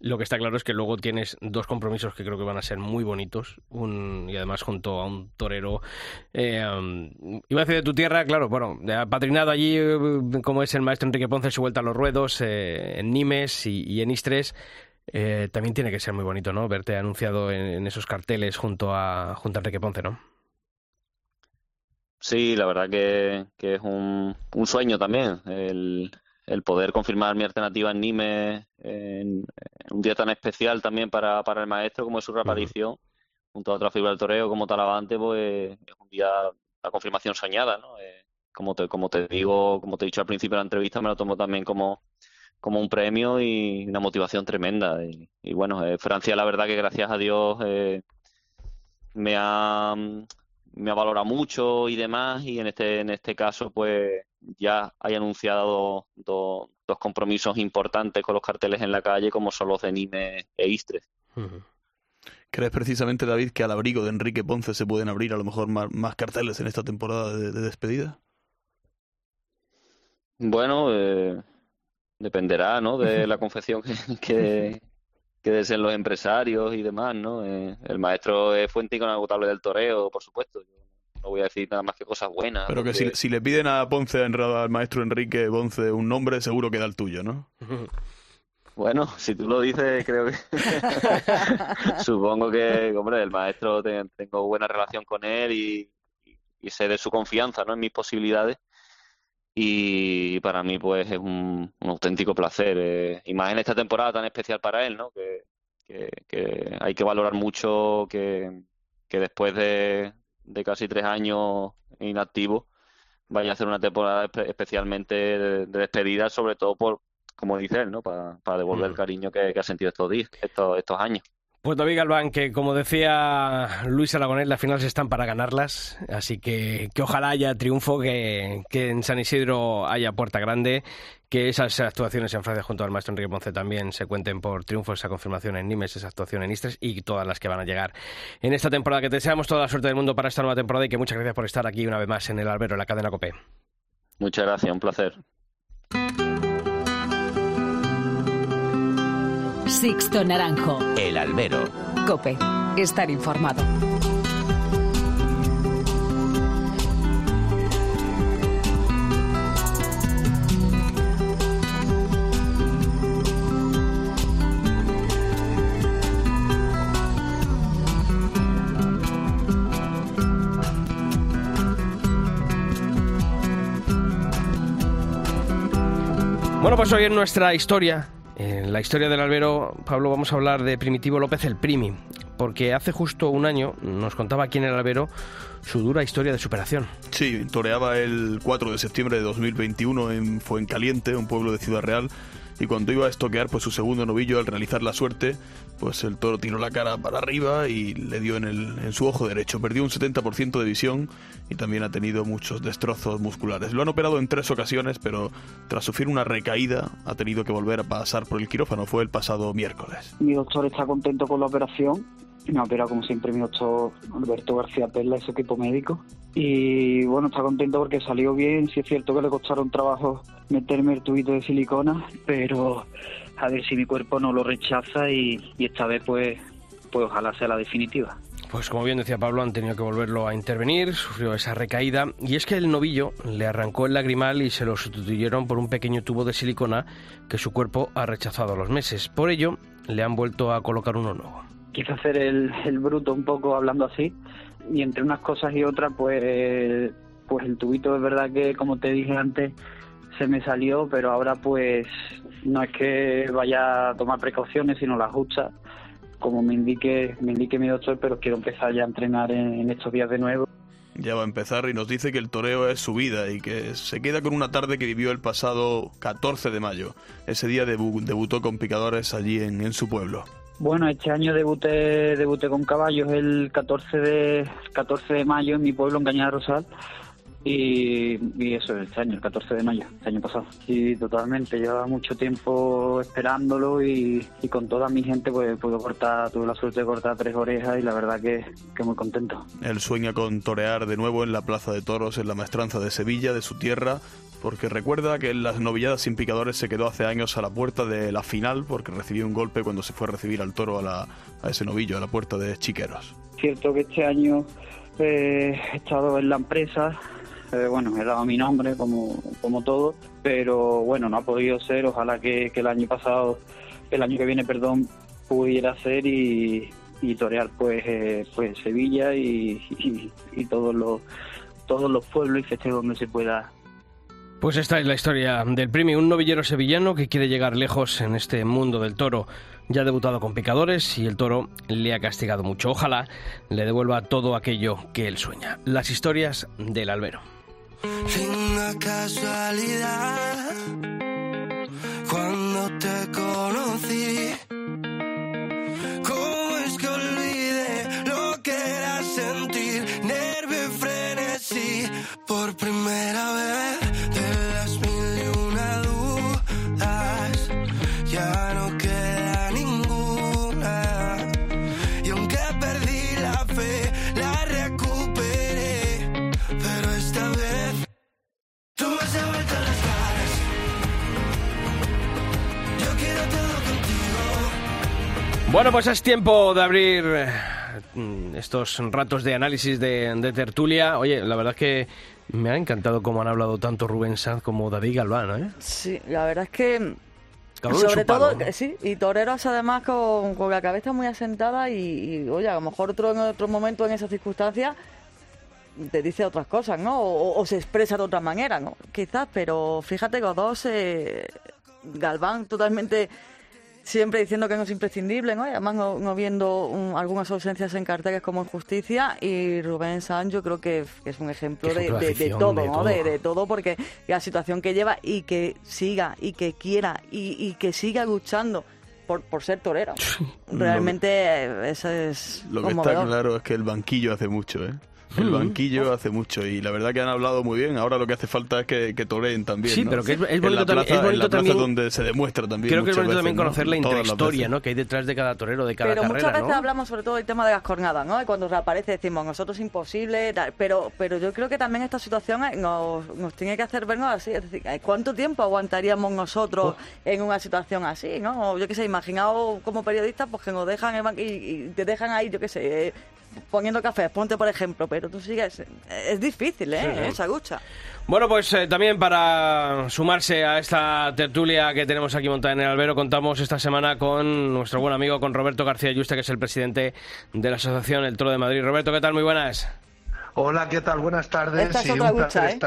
Lo que está claro es que luego tienes dos compromisos que creo que van a ser muy bonitos. Un, y además junto a un torero. Eh, iba a decir de tu tierra, claro, bueno, patrinado allí, eh, como es el maestro Enrique Ponce, su vuelta a los ruedos, eh, en Nimes y, en Istres. también tiene que ser muy bonito, ¿no? Verte anunciado en, esos carteles junto a, junto a Enrique Ponce, ¿no? Sí, la verdad que, que es un, un sueño también. El, el poder confirmar mi alternativa en Nime en, un día tan especial también para, para el maestro como es su reaparición, junto a otra figura del toreo como Talavante, pues es un día, la confirmación soñada, ¿no? Eh, como, te, como te digo, como te he dicho al principio de la entrevista, me lo tomo también como, como un premio y una motivación tremenda. Y, bueno, eh, Francia, la verdad que gracias a Dios eh, me ha me ha valorado mucho y demás y en este en este caso pues ya hay anunciado dos compromisos importantes con los carteles en la calle, como son los de Nime e Istres. ¿Crees precisamente, David, que al abrigo de Enrique Ponce se pueden abrir a lo mejor más, carteles en esta temporada de, despedida? Bueno, eh, dependerá ¿no? de la confección que, que, deseen los empresarios y demás. ¿no? Eh, el maestro es fuente inagotable del toreo, por supuesto no voy a decir nada más que cosas buenas. Pero que si, le piden a Ponce, al maestro Enrique Ponce, un nombre, seguro que da el tuyo, ¿no? Bueno, si tú lo dices, creo que. Supongo que, hombre, el maestro, tengo buena relación con él y, sé de su confianza, ¿no? En mis posibilidades. Y para mí, pues, es un, auténtico placer. Eh, y más en esta temporada tan especial para él, ¿no? Que, que hay que valorar mucho que, que después de, de casi tres años inactivo, vaya a hacer una temporada especialmente de, despedida, sobre todo por, como dice él, ¿no? para, devolver el mm. cariño que, ha sentido estos días, estos, estos años. Pues David Galván, que como decía Luis Aragonés, las finales están para ganarlas, así que, que ojalá haya triunfo, que, que en San Isidro haya puerta grande, que esas actuaciones en Francia junto al maestro Enrique Ponce también se cuenten por triunfo, esa confirmación en Nimes, esa actuación en Istres y todas las que van a llegar en esta temporada. Que te deseamos toda la suerte del mundo para esta nueva temporada y que muchas gracias por estar aquí una vez más en el Albero, en la cadena COPE. Muchas gracias, un placer. Sixto Naranjo. El albero. Cope. Estar informado. Bueno, pues hoy en nuestra historia en la historia del albero, Pablo, vamos a hablar de Primitivo López el Primi, porque hace justo un año nos contaba aquí en el albero su dura historia de superación. Sí, toreaba el 4 de septiembre de 2021 en Fuencaliente, un pueblo de Ciudad Real, y cuando iba a estoquear pues su segundo novillo al realizar la suerte, pues el toro tiró la cara para arriba y le dio en, el, en su ojo derecho. Perdió un 70% de visión y también ha tenido muchos destrozos musculares. Lo han operado en tres ocasiones, pero tras sufrir una recaída ha tenido que volver a pasar por el quirófano. Fue el pasado miércoles. Mi doctor está contento con la operación me ha operado como siempre mi doctor Alberto García Perla, su equipo médico. Y bueno, está contento porque salió bien. Sí es cierto que le costaron trabajo meterme el tubito de silicona, pero a ver si mi cuerpo no lo rechaza y, esta vez pues, pues ojalá sea la definitiva. Pues como bien decía Pablo, han tenido que volverlo a intervenir, sufrió esa recaída y es que el novillo le arrancó el lagrimal y se lo sustituyeron por un pequeño tubo de silicona que su cuerpo ha rechazado a los meses. Por ello, le han vuelto a colocar uno nuevo quise hacer el, bruto un poco hablando así y entre unas cosas y otras pues pues el tubito es verdad que como te dije antes se me salió pero ahora pues no es que vaya a tomar precauciones sino las justas como me indique me indique mi doctor pero quiero empezar ya a entrenar en, estos días de nuevo ya va a empezar y nos dice que el toreo es su vida y que se queda con una tarde que vivió el pasado 14 de mayo. Ese día debutó con picadores allí en su pueblo. Bueno, este año debuté, debuté con caballos el 14 de, 14 de mayo en mi pueblo, en Cañada Rosal. Y, y, eso, este año, el 14 de mayo, este año pasado. Sí, totalmente. Llevaba mucho tiempo esperándolo y, con toda mi gente pues pude cortar, tuve la suerte de cortar tres orejas y la verdad que, que muy contento. Él sueña con torear de nuevo en la Plaza de Toros, en la maestranza de Sevilla, de su tierra, porque recuerda que en las novilladas sin picadores se quedó hace años a la puerta de la final porque recibió un golpe cuando se fue a recibir al toro a, la, a ese novillo, a la puerta de Chiqueros. Cierto que este año eh, he estado en la empresa, eh, bueno, he dado mi nombre como, como todo, pero bueno, no ha podido ser, ojalá que, el año pasado, el año que viene, perdón, pudiera ser y, torear pues, eh, pues Sevilla y, y, todos los todos los pueblos y festejos donde se pueda pues esta es la historia del Primi, un novillero sevillano que quiere llegar lejos en este mundo del toro. Ya ha debutado con picadores y el toro le ha castigado mucho. Ojalá le devuelva todo aquello que él sueña. Las historias del albero. Casualidad cuando te conocí. ¿Cómo es que olvide lo que era sentir nervio y frenesí por primera vez? Bueno, pues es tiempo de abrir eh, estos ratos de análisis de, tertulia. Oye, la verdad es que me ha encantado cómo han hablado tanto Rubén Sanz como David Galván, ¿eh? Sí, la verdad es que... sobre todo, sí, y toreros además con, la cabeza muy asentada y, oye, a lo mejor otro en otro momento en esas circunstancias te dice otras cosas, ¿no? O, se expresa de otra manera, ¿no? Quizás, pero fíjate que los dos, eh, Galván totalmente siempre diciendo que no es imprescindible, ¿no? además no, viendo algunas ausencias en carteles como en justicia y Rubén Sanz yo creo que, es un ejemplo, de, todo, ¿no? De, todo porque la situación que lleva y que siga y que quiera y, que siga luchando por, por ser torero. Realmente eh, eso es... Lo que está claro es que el banquillo hace mucho, ¿eh? El banquillo hace mucho y la verdad que han hablado muy bien. Ahora lo que hace falta es que, que toreen también. Sí, pero que es, bonito, también, es bonito también. donde se demuestra también. Creo que es bonito también conocer la intrahistoria ¿no? que hay detrás de cada torero, de cada pero carrera. Pero muchas veces hablamos sobre todo del tema de las cornadas, ¿no? Y cuando reaparece decimos nosotros imposible, pero, pero yo creo que también esta situación nos, nos tiene que hacer vernos así. Es decir, ¿cuánto tiempo aguantaríamos nosotros en una situación así, ¿no? Yo qué sé, imaginaos como periodistas pues que nos dejan y, y te dejan ahí, yo qué sé, poniendo café, ponte por ejemplo, pero tú sigues. Es difícil, ¿eh? Esa gucha. Bueno, pues eh, también para sumarse a esta tertulia que tenemos aquí montada en el albero, contamos esta semana con nuestro buen amigo, con Roberto García Yuste, que es el presidente de la Asociación El Toro de Madrid. Roberto, ¿qué tal? Muy buenas. Hola, ¿qué tal? Buenas tardes. Esta es otra lucha, ¿eh?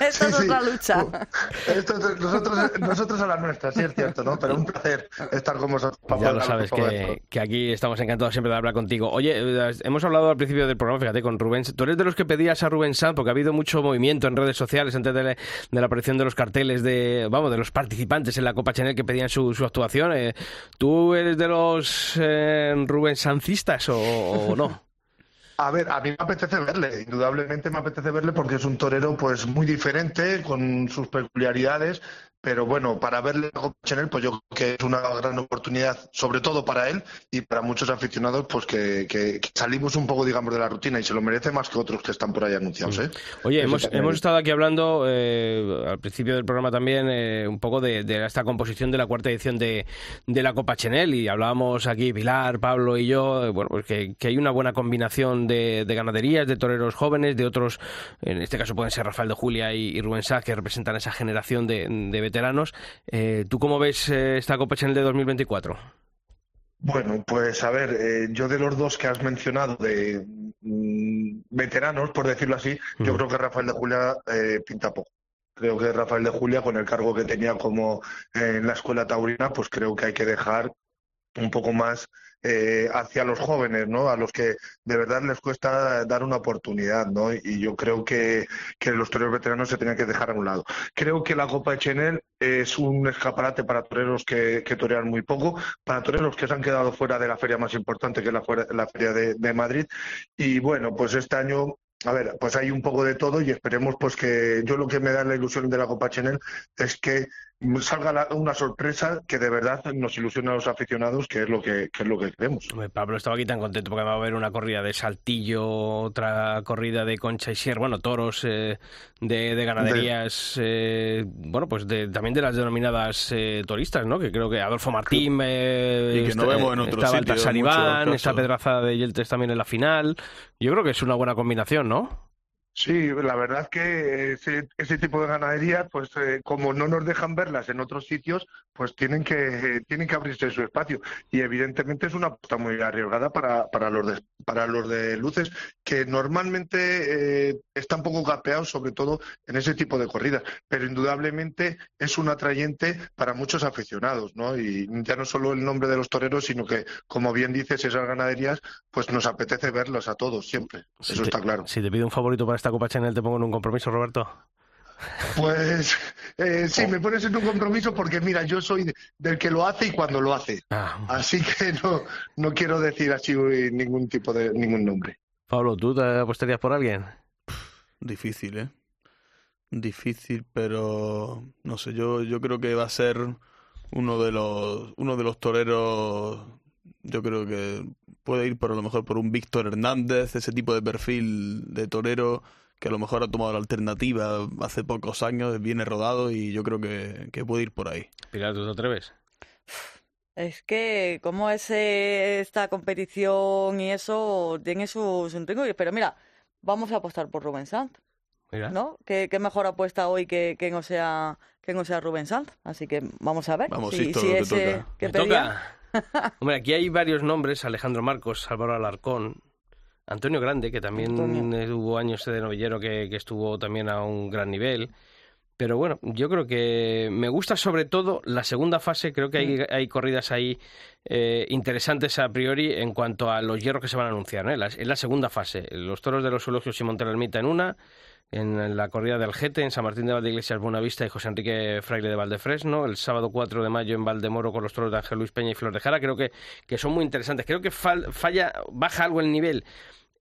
Esta es otra lucha. nosotros, nosotros a la nuestra, sí es cierto, ¿no? Pero un placer estar con vosotros. Ya lo sabes, que, que, aquí estamos encantados siempre de hablar contigo. Oye, eh, hemos hablado al principio del programa, fíjate, con Rubén. Tú eres de los que pedías a Rubén Sanz, porque ha habido mucho movimiento en redes sociales antes de la, aparición de los carteles de, vamos, de los participantes en la Copa Chanel que pedían su, actuación. Eh, ¿Tú eres de los eh, Rubén Sancistas o no? A ver, a mí me apetece verle, indudablemente me apetece verle porque es un torero pues muy diferente, con sus peculiaridades, pero bueno, para verle a Chanel, pues yo creo que es una gran oportunidad, sobre todo para él y para muchos aficionados, pues que, salimos un poco, digamos, de la rutina y se lo merece más que otros que están por ahí anunciados. ¿eh? Oye, hemos, hemos estado aquí hablando eh, al principio del programa también eh, un poco de, esta composición de la cuarta edición de, la Copa Chanel y hablábamos aquí, Pilar, Pablo y yo, bueno, pues que, hay una buena combinación de, ganaderías, de toreros jóvenes, de otros, en este caso pueden ser Rafael de Julia y, Rubén Sá, que representan esa generación de, de veteranos. Eh, ¿Tú cómo ves eh, esta Copa Chanel de 2024? Bueno, pues a ver, eh, yo de los dos que has mencionado de mm, veteranos, por decirlo así, yo creo que Rafael de Julia pinta poco. Creo que Rafael de Julia, con el cargo que tenía como en la escuela taurina, pues creo que hay que dejar un poco más eh, hacia los jóvenes, ¿no? A los que de verdad les cuesta dar una oportunidad, ¿no? Y yo creo que, los toreros veteranos se tenían que dejar a un lado. Creo que la Copa de Chenel es un escaparate para toreros que, torean muy poco, para toreros que se han quedado fuera de la feria más importante que es la, la feria de, de Madrid. Y bueno, pues este año a ver, pues hay un poco de todo y esperemos pues que yo lo que me da la ilusión de la Copa Chanel es que salga una sorpresa que de verdad nos ilusiona a los aficionados, que es lo que, es lo que queremos. Pablo estaba aquí tan contento porque va a haber una corrida de saltillo, otra corrida de concha y sierra, bueno, toros eh, de, ganaderías, eh, bueno, pues también de las denominadas eh, turistas, ¿no? Que creo que Adolfo Martín, y que no vemos en otros está Saliván, está Pedraza de Yeltes también en la final. Yo creo que es una buena combinación, ¿no? Sí, la verdad que ese, ese tipo de ganaderías, pues eh, como no nos dejan verlas en otros sitios, pues tienen que tienen que abrirse su espacio y evidentemente es una apuesta muy arriesgada para, para los de, para los de luces que normalmente eh, están poco capeados, sobre todo en ese tipo de corridas, pero indudablemente es un atrayente para muchos aficionados, ¿no? Y ya no solo el nombre de los toreros, sino que, como bien dices, esas ganaderías, pues nos apetece verlas a todos siempre. Eso está claro. Si te pido un favorito para esta Copa Chanel, te pongo en un compromiso, Roberto. Pues eh, sí, me pones en un compromiso porque mira, yo soy del que lo hace y cuando lo hace. Ah. Así que no, no quiero decir así ningún tipo de ningún nombre. Pablo, ¿tú te apostarías por alguien? Difícil, ¿eh? Difícil, pero no sé, yo, yo creo que va a ser uno de los uno de los toreros yo creo que puede ir por a lo mejor por un Víctor Hernández, ese tipo de perfil de torero que a lo mejor ha tomado la alternativa hace pocos años, viene rodado y yo creo que, puede ir por ahí. Pilar, ¿tú te atreves? Es que como es esta competición y eso tiene sus intrigos, pero mira, vamos a apostar por Rubén Sanz. ¿No? ¿Qué, mejor apuesta hoy que, que, no sea, que no sea Rubén Sanz. Así que vamos a ver vamos, si, si ese que pedía... Hombre, aquí hay varios nombres, Alejandro Marcos, Álvaro Alarcón, Antonio Grande, que también hubo años de novillero que, estuvo también a un gran nivel. Pero bueno, yo creo que me gusta sobre todo la segunda fase. Creo que hay, hay corridas ahí eh, interesantes a priori en cuanto a los hierros que se van a anunciar. ¿eh? En la segunda fase, los toros de los zoologios y Montelermita en una, en la corrida del Jete, en San Martín de Valdeiglesias, Buenavista y José Enrique Fraile de Valdefresno, el sábado 4 de mayo en Valdemoro con los toros de Ángel Luis Peña y Flor de Jara, creo que, que son muy interesantes. Creo que falla, baja algo el nivel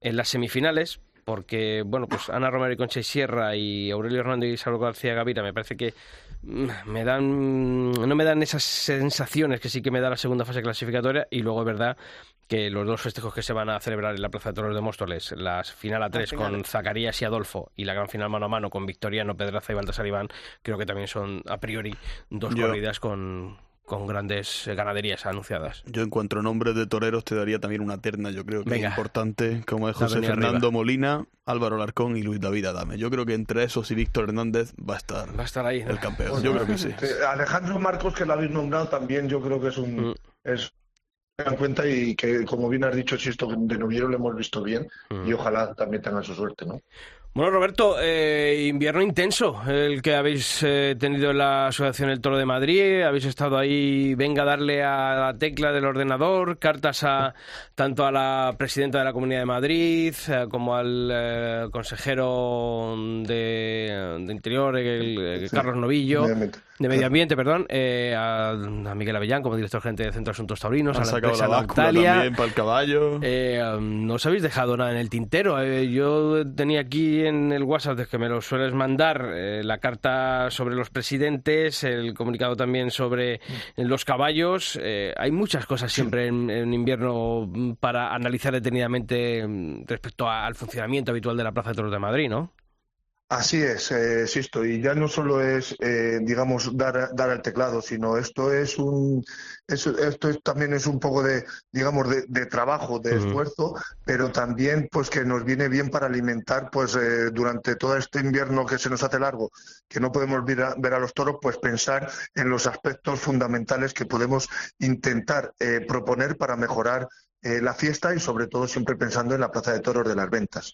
en las semifinales, porque, bueno, pues Ana Romero y Concha Sierra y Aurelio Hernández y Salvador García Gavira me parece que mm, me dan no me dan esas sensaciones que sí que me da la segunda fase clasificatoria. Y luego es verdad que los dos festejos que se van a celebrar en la Plaza de Toros de Móstoles, la final a tres con Zacarías y Adolfo y la gran final mano a mano con Victoriano, Pedraza y Baltasar Iván, creo que también son a priori dos corridas con, con grandes eh, ganaderías anunciadas. Yo en cuanto a nombres de toreros te daría también una terna, yo creo que es importante, como es José Fernando Molina, Álvaro Larcón y Luis David Adame. Yo creo que entre esos y Víctor Hernández va a estar, va a estar ahí el campeón. yo creo que sí. Alejandro Marcos, que lo habéis nombrado también, yo creo que es un... Mm. Es tengan en cuenta y que, como bien has dicho, si esto de novillero lo hemos visto bien Mm. y ojalá también tengan su suerte, ¿no? Bueno, Roberto, eh, invierno intenso el que habéis eh, tenido en la Asociación El Toro de Madrid. Habéis estado ahí, venga a darle a la tecla del ordenador, cartas a tanto a la presidenta de la Comunidad de Madrid eh, como al eh, consejero de, de Interior, el, el Sí, Carlos Novillo, de Medio Ambiente, perdón, eh, a, a Miguel Avellán como director gerente de Centro de Asuntos Taurinos, Han a la empresa la también para el caballo. Eh, um, no os habéis dejado nada en el tintero. Eh, yo tenía aquí en el WhatsApp de que me lo sueles mandar eh, la carta sobre los presidentes, el comunicado también sobre Mm. los caballos. Eh, hay muchas cosas siempre en, en invierno mm, para analizar detenidamente mm, respecto a- al funcionamiento habitual de la Plaza de Toros de Madrid, ¿no? Así es, eh, Sisto, y ya no solo es, eh, digamos, dar, dar al teclado, sino esto es un, es- esto es- también es un poco de, digamos, de, de trabajo, de esfuerzo, pero también, pues, que nos viene bien para alimentar, pues, eh, durante todo este invierno que se nos hace largo, que no podemos ver a, ver a los toros, pues, pensar en los aspectos fundamentales que podemos intentar eh, proponer para mejorar eh, la fiesta y, sobre todo, siempre pensando en la Plaza de Toros de las Ventas.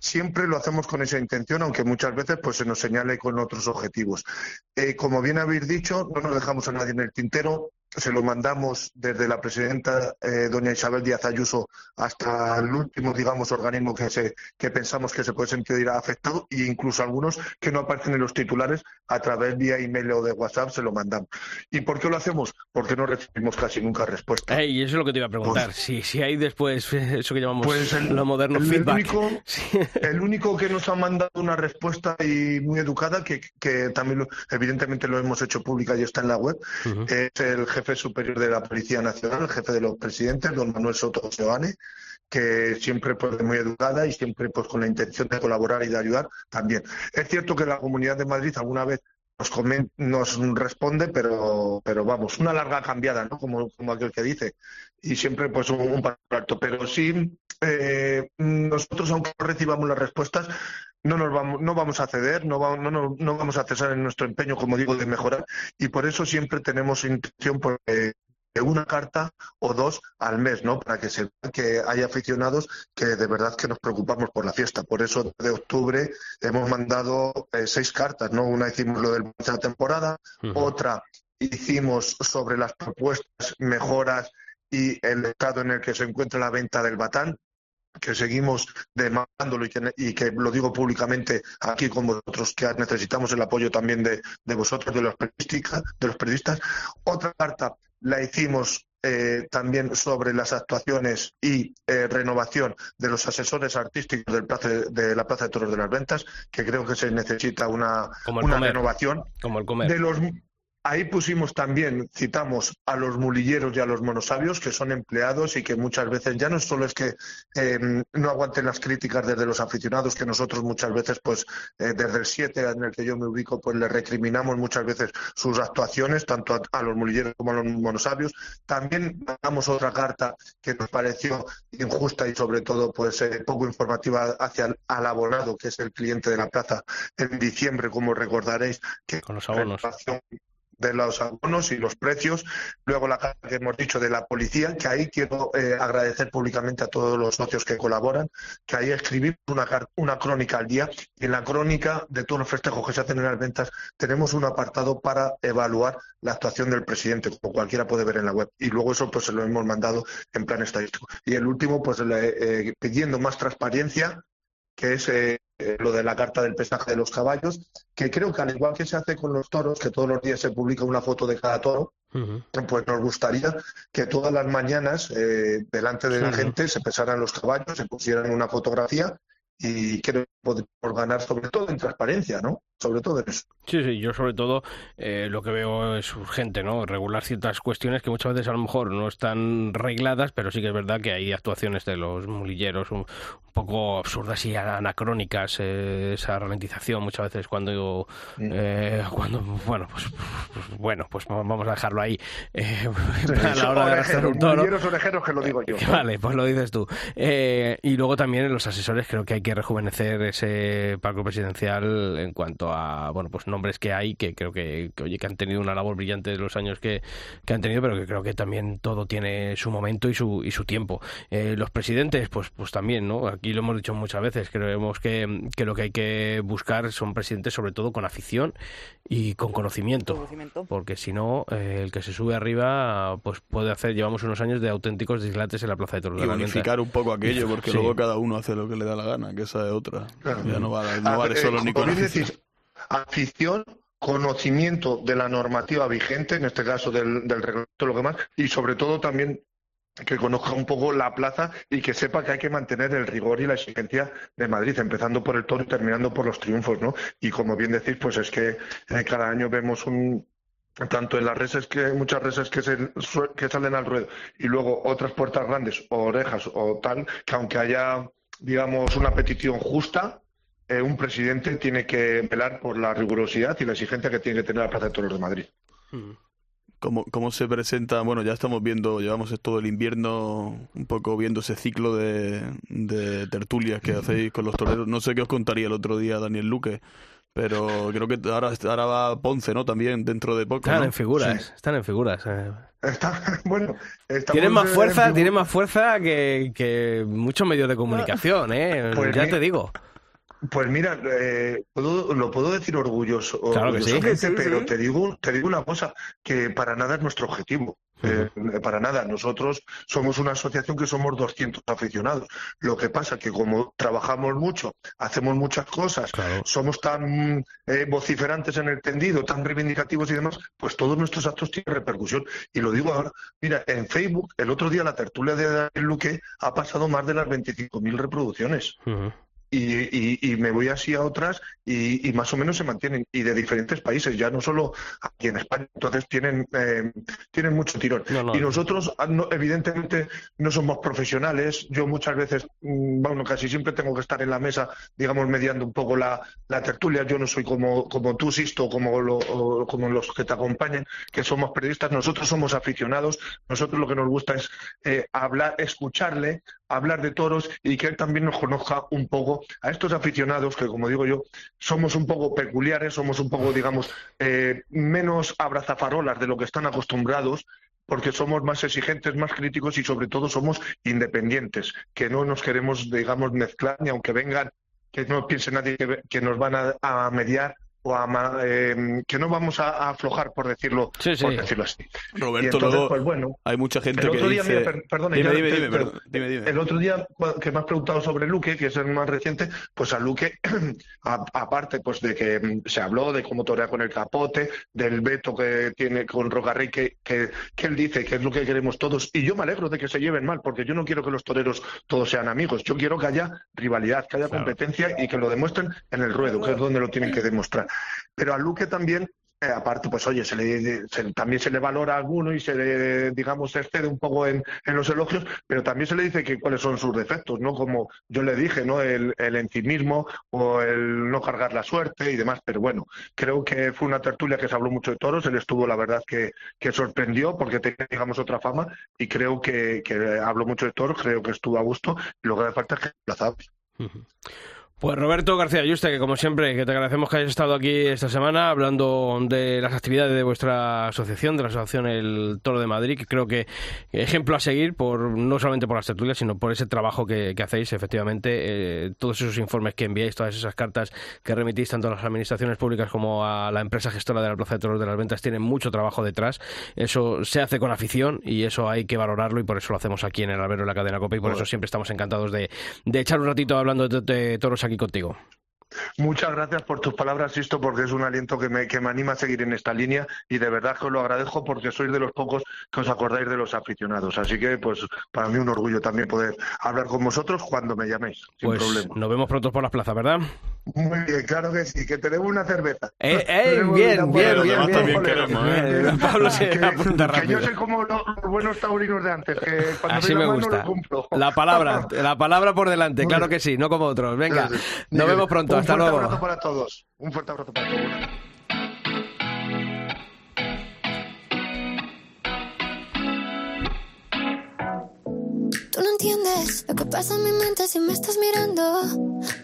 Siempre lo hacemos con esa intención, aunque muchas veces pues, se nos señale con otros objetivos. Eh, como bien habéis dicho, no nos dejamos a nadie en el tintero. Se lo mandamos desde la presidenta eh, doña Isabel Díaz Ayuso hasta el último, digamos, organismo que, se, que pensamos que se puede sentir afectado e incluso algunos que no aparecen en los titulares a través vía email o de WhatsApp se lo mandamos. ¿Y por qué lo hacemos? Porque no recibimos casi nunca respuesta. Y eso es lo que te iba a preguntar. Pues- si, si hay después eh, eso que llamamos Pues el- lo moderno el feedback. único- Sí. El único que nos ha mandado una respuesta y muy educada, que, que también lo- evidentemente lo hemos hecho pública y está en la web, es el jefe superior de la Policía Nacional, el jefe de los presidentes, don Manuel Soto Seoane, que siempre pues muy educada y siempre pues con la intención de colaborar y de ayudar también. Es cierto que la Comunidad de Madrid alguna vez nos, nos responde, pero, pero vamos, una larga cambiada, ¿no? Como, como aquel que dice. Y siempre pues un, un alto. Pero sí, eh, nosotros aunque recibamos las respuestas, no nos vamos, no vamos a ceder, no, va- no, no, no vamos a cesar en nuestro empeño, como digo, de mejorar. Y por eso siempre tenemos intención de una carta o dos al mes, ¿no? Para que se vea que hay aficionados que de verdad que nos preocupamos por la fiesta. Por eso de octubre hemos mandado eh, seis cartas, ¿no? Una hicimos lo del de la temporada, otra hicimos sobre las propuestas, mejoras y el estado en el que se encuentra la venta del batán que seguimos demandándolo y que, y que lo digo públicamente aquí con vosotros, que necesitamos el apoyo también de, de vosotros, de los, periodistas, de los periodistas. Otra carta la hicimos eh, también sobre las actuaciones y eh, renovación de los asesores artísticos del plaza de, de la Plaza de Toros de las Ventas, que creo que se necesita una, Como una comer. renovación. Como el comer. De los, ahí pusimos también, citamos a los mulilleros y a los monosabios, que son empleados y que muchas veces ya no solo es que eh, no aguanten las críticas desde los aficionados, que nosotros muchas veces, pues eh, desde el 7 en el que yo me ubico, pues le recriminamos muchas veces sus actuaciones, tanto a, a los mulilleros como a los monosabios. También damos otra carta que nos pareció injusta y sobre todo pues eh, poco informativa hacia el al abonado, que es el cliente de la plaza, en diciembre, como recordaréis, que Con los abonos. De los abonos y los precios. Luego la carta que hemos dicho de la policía, que ahí quiero eh, agradecer públicamente a todos los socios que colaboran, que ahí escribimos una, una crónica al día y en la crónica de todos los festejos que se hacen en las ventas tenemos un apartado para evaluar la actuación del presidente, como cualquiera puede ver en la web. Y luego eso pues se lo hemos mandado en plan estadístico. Y el último, pues eh, pidiendo más transparencia que es eh, eh, lo de la carta del pesaje de los caballos, que creo que al igual que se hace con los toros, que todos los días se publica una foto de cada toro, pues nos gustaría que todas las mañanas eh, delante de la gente se pesaran los caballos, se pusieran una fotografía y creo que podemos ganar sobre todo en transparencia, ¿no? Sobre todo en eso. Sí, sí, yo sobre todo eh, lo que veo es urgente, ¿no? Regular ciertas cuestiones que muchas veces a lo mejor no están regladas, pero sí que es verdad que hay actuaciones de los mulilleros un, un poco absurdas y anacrónicas, eh, esa ralentización muchas veces cuando, eh, cuando bueno, pues, pues, bueno, pues vamos a dejarlo ahí eh, a la hora de arrastrar un toro. mulilleros orejeros que lo digo yo. Que Vale, pues lo dices tú. Eh, y luego también en los asesores creo que hay que rejuvenecer ese palco presidencial en cuanto a bueno pues nombres que hay que creo que, oye que han tenido una labor brillante de los años que, que, han tenido, pero que creo que también todo tiene su momento y su y su tiempo. Eh, los presidentes, pues pues también, ¿no? Aquí lo hemos dicho muchas veces. Creemos que, que lo que hay que buscar son presidentes sobre todo con afición y con conocimiento, porque si no eh, el que se sube arriba pues puede hacer. Llevamos unos años de auténticos dislates en la Plaza de Toros. Y unificar un poco aquello, porque luego cada uno hace lo que le da la gana, que esa es otra. Ya no vale, no vale solo ni con afición conocimiento de la normativa vigente, en este caso del, del reglamento, lo que más, y sobre todo también que conozca un poco la plaza y que sepa que hay que mantener el rigor y la exigencia de Madrid, empezando por el toro y terminando por los triunfos, ¿no? Y como bien decís, pues es que eh, cada año vemos un tanto en las reses que muchas reses que, se, que salen al ruedo y luego otras puertas grandes o orejas o tal, que aunque haya digamos una petición justa, eh, un presidente tiene que velar por la rigurosidad y la exigencia que tiene que tener la Plaza de Toros de Madrid. Hmm. ¿Cómo, ¿Cómo, se presenta? Bueno, ya estamos viendo, llevamos todo el invierno un poco viendo ese ciclo de, de tertulias que hacéis con los toreros. No sé qué os contaría el otro día Daniel Luque, pero creo que ahora, ahora va Ponce, ¿no? También dentro de poco. Están en figuras, están en figuras. Eh. bueno, tienen más fuerza, tienen más fuerza que, que muchos medios de comunicación, ¿eh? Pues ya te digo. Pues mira, eh, lo puedo decir orgulloso, claro que sí. pero te digo, te digo una cosa, que para nada es nuestro objetivo. Eh, para nada, nosotros somos una asociación que somos 200 aficionados. Lo que pasa que como trabajamos mucho, hacemos muchas cosas, somos tan eh, vociferantes en el tendido, tan reivindicativos y demás, pues todos nuestros actos tienen repercusión. Y lo digo ahora, mira, en Facebook, el otro día la tertulia de Daniel Luque ha pasado más de las 25.000 reproducciones y, y, me voy así a otras y, más o menos se mantienen y de diferentes países, ya no solo aquí en España, entonces tienen, eh, tienen mucho tirón. y nosotros, ah, evidentemente, no somos profesionales, yo muchas veces, mm, bueno, casi siempre tengo que estar en la mesa, digamos, mediando un poco la, la tertulia, yo no soy como, como tú, Sisto, como, lo, como los que te acompañan, que somos periodistas, nosotros somos aficionados, nosotros lo que nos gusta es eh, hablar, escucharle, hablar de toros y que él también nos conozca un poco a estos aficionados que, como digo yo, somos un poco peculiares, somos un poco, digamos, eh, menos abrazafarolas de lo que están acostumbrados porque somos más exigentes, más críticos y sobre todo somos independientes, que no nos queremos, digamos, mezclar, ni aunque vengan, que no piense nadie que, nos van a mediar o eh, que no vamos a, aflojar por decirlo por decirlo así. Roberto luego pues, bueno, hay mucha gente el otro que día, dice perdón, dime, dime, dime, el otro día que me has preguntado sobre Luque que es el más reciente pues a Luque aparte pues de que mm, se habló de cómo torea con el capote del veto que tiene con Rocarrey que, que, que él dice que es lo que queremos todos y yo me alegro de que se lleven mal porque yo no quiero que los toreros todos sean amigos yo quiero que haya rivalidad que haya competencia y que lo demuestren en el ruedo que es donde lo tienen que demostrar pero a Luque también, eh, aparte, pues oye, se le, también se le valora a alguno y se le, digamos, se excede un poco en, los elogios, pero también se le dice que cuáles son sus defectos, ¿no? Como yo le dije, ¿no? El, el encimismo o el no cargar la suerte y demás. Pero bueno, creo que fue una tertulia que se habló mucho de toros. Él estuvo, la verdad, que, que sorprendió porque tenía, digamos, otra fama y creo que, que habló mucho de toros, creo que estuvo a gusto y lo que hace falta es que aplazamos. Pues Roberto García Yuste, que como siempre, que te agradecemos que hayas estado aquí esta semana hablando de las actividades de vuestra asociación, de la asociación El Toro de Madrid, que creo que ejemplo a seguir, por no solamente por las tertulias, sino por ese trabajo que, hacéis, efectivamente, eh, todos esos informes que enviáis, todas esas cartas que remitís tanto a las administraciones públicas como a la empresa gestora de la Plaza de Toros de las Ventas, tienen mucho trabajo detrás. Eso se hace con afición y eso hay que valorarlo y por eso lo hacemos aquí en el albero de la cadena COPE y por eso siempre estamos encantados de, echar un ratito hablando de, de toros aquí contigo. Muchas gracias por tus palabras, Sisto, porque es un aliento que me, que me anima a seguir en esta línea y de verdad que os lo agradezco porque sois de los pocos que os acordáis de los aficionados. Así que, pues, para mí un orgullo también poder hablar con vosotros cuando me llaméis, sin pues problema. Nos vemos pronto por las plazas, ¿verdad? Muy bien, claro que sí, que tenemos una cerveza. Eh, eh, bien, bien, bien, bien, queremos, ¿eh? Pablo se que, apunta rápido. Que yo soy como los, buenos taurinos de antes, que cuando Así me, gusta. La palabra, la palabra por delante, claro que sí, no como otros. Venga, nos vemos pronto, hasta luego. Un fuerte abrazo para todos. Un fuerte abrazo para todos. Tú no entiendes lo que pasa en mi mente si me estás mirando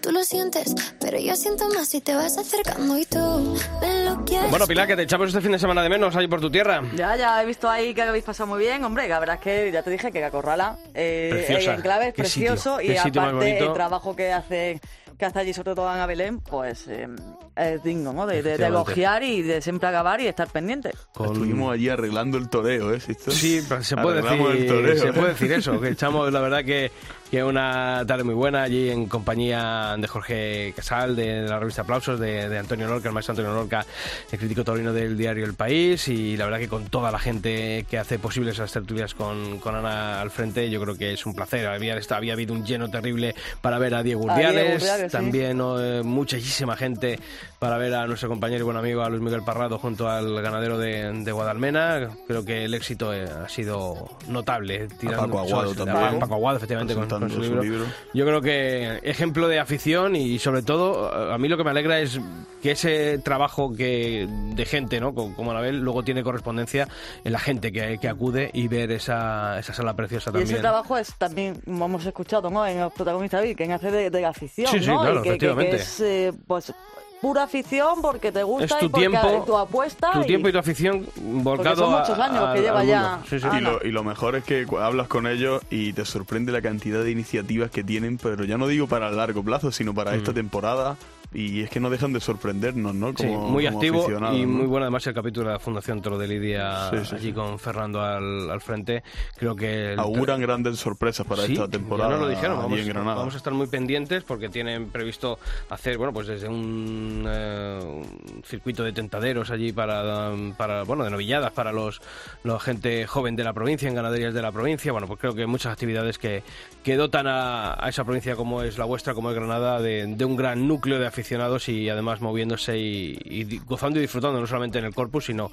Tú lo sientes, pero yo siento más si te vas acercando y tú me lo quieres. Bueno, Pilar, que te echamos este fin de semana de menos ahí por tu tierra. Ya, ya he visto ahí que habéis pasado muy bien, hombre. La verdad es que ya te dije que Cacorrala eh, Preciosa. en clave es Qué precioso sitio, y qué sitio más aparte bonito. el trabajo que hace que hace allí, sobre todo en Abelén, pues eh, es digno, ¿no? De, de- elogiar y de siempre acabar y estar pendiente. Con- Estuvimos allí arreglando el toreo, ¿eh? Sisto? Sí, pues se puede, Arreglamos el decir, toreo, se ¿eh? puede decir eso, que echamos la verdad que, que una tarde muy buena allí en compañía de Jorge Casal, de la revista Aplausos, de, de Antonio Lorca, el maestro Antonio Lorca, el crítico taurino del diario El País, y la verdad que con toda la gente que hace posibles esas tertulias con, con Ana al frente, yo creo que es un placer. Había, había habido un lleno terrible para ver a Diego A Diego Urdiales, Urdiales, sí. también eh, muchísima gente para ver a nuestro compañero y buen amigo a Luis Miguel Parrado junto al ganadero de, de Guadalmena. Creo que el éxito eh, ha sido notable. Paco Aguado a también. Paco Aguado, efectivamente, con, con su su libro. libro. Yo creo que ejemplo de afición y sobre todo a mí lo que me alegra es que ese trabajo que de gente, ¿no? Como, Anabel, luego tiene correspondencia en la gente que, que acude y ver esa, esa sala preciosa Y también. ese trabajo es también, como hemos escuchado, ¿no? En los protagonistas que hace de, de la afición, Sí, sí, ¿no? claro, y que, que- que efectivamente. es, eh, pues, pura afición porque te gusta Es tu y porque tiempo, tu apuesta. tu y- tiempo y tu afición volcado son a- muchos años a- que lleva ya. mundo. Sí, sí. Y lo, y lo mejor es que hablas con ellos y te sorprende la cantidad de iniciativas que tienen, pero ya no digo para el largo plazo, sino para esta temporada. Y es que no dejan de sorprendernos, ¿no? Sí, Como, muy como activo y ¿no? muy bueno además el capítulo de la Fundación Toro de Lidia Sí, sí, allí sí. con Fernando al, al frente. Creo que... el- Auguran grandes sorpresas para Sí, esta temporada ya nos lo dijeron, vamos, en Granada. vamos a estar muy pendientes porque tienen previsto hacer, bueno, pues desde un, eh, un circuito de tentaderos allí para, para, bueno, de novilladas para los, la gente joven de la provincia, en ganaderías de la provincia. Bueno, pues creo que muchas actividades que, que dotan a, a esa provincia como es la vuestra, como es Granada, de, de un gran núcleo de aficionados y además moviéndose y, y gozando y disfrutando no solamente en el corpus, sino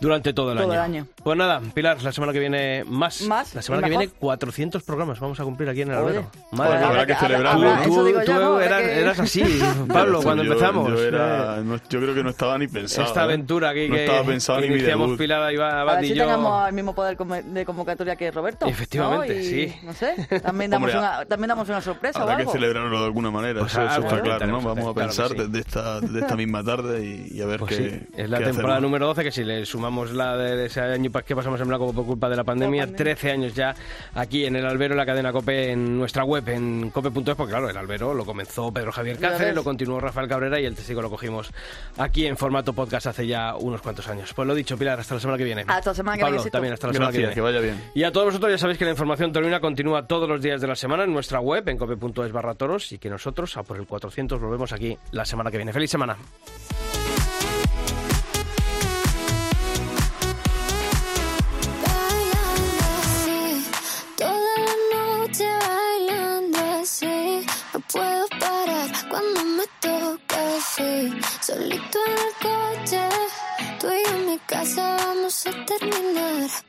durante todo el Todo año. el año. Pues nada, Pilar, la semana que viene más. Más, La semana que viene 400 programas vamos a cumplir aquí en el albero. pues Madre mía. habrá que celebrarlo. Tú, tú ¿no? Habrá eras, que- eras así, Pablo, cuando yo- empezamos. Yo, era- no- yo creo que no estaba ni pensado. esta ¿eh? aventura aquí no que estaba pensado ni mi iniciamos debut. Pilar Iba- A Abad ver y si yo. tengamos el mismo poder de convocatoria que Roberto. ¿no? Efectivamente, Y, sí. No sé, también damos, Hombre, una, también damos una sorpresa o Habrá que algo. celebrarlo de alguna manera, Pues eso, eso está claro, ¿no? Vamos a claro pensar sí. desde esta, misma tarde y, y a ver Pues qué. sí, es la qué temporada número 12 que si le sumamos la de ese año pa- que pasamos en blanco por culpa de la pandemia, La pandemia. 13 años ya aquí en el albero, en la cadena COPE, en nuestra web, en cope.es, porque claro, el albero lo comenzó Pedro Javier Cáceres, lo continuó Rafael Cabrera y el testigo lo cogimos aquí en formato podcast hace ya unos cuantos años. Pues lo dicho, Pilar, hasta la semana que viene. Hasta la semana que Pablo, viene, también hasta la semana que viene. que vaya bien. Y a todos vosotros ya sabéis que la información taurina continúa todos los días de la semana en nuestra web, en cope.es barra toros, y que nosotros, a por el 400, volvemos aquí la semana que viene. ¡Feliz semana! Puedo parar cuando me toca así. Solito en el coche, tú y yo en mi casa vamos a terminar.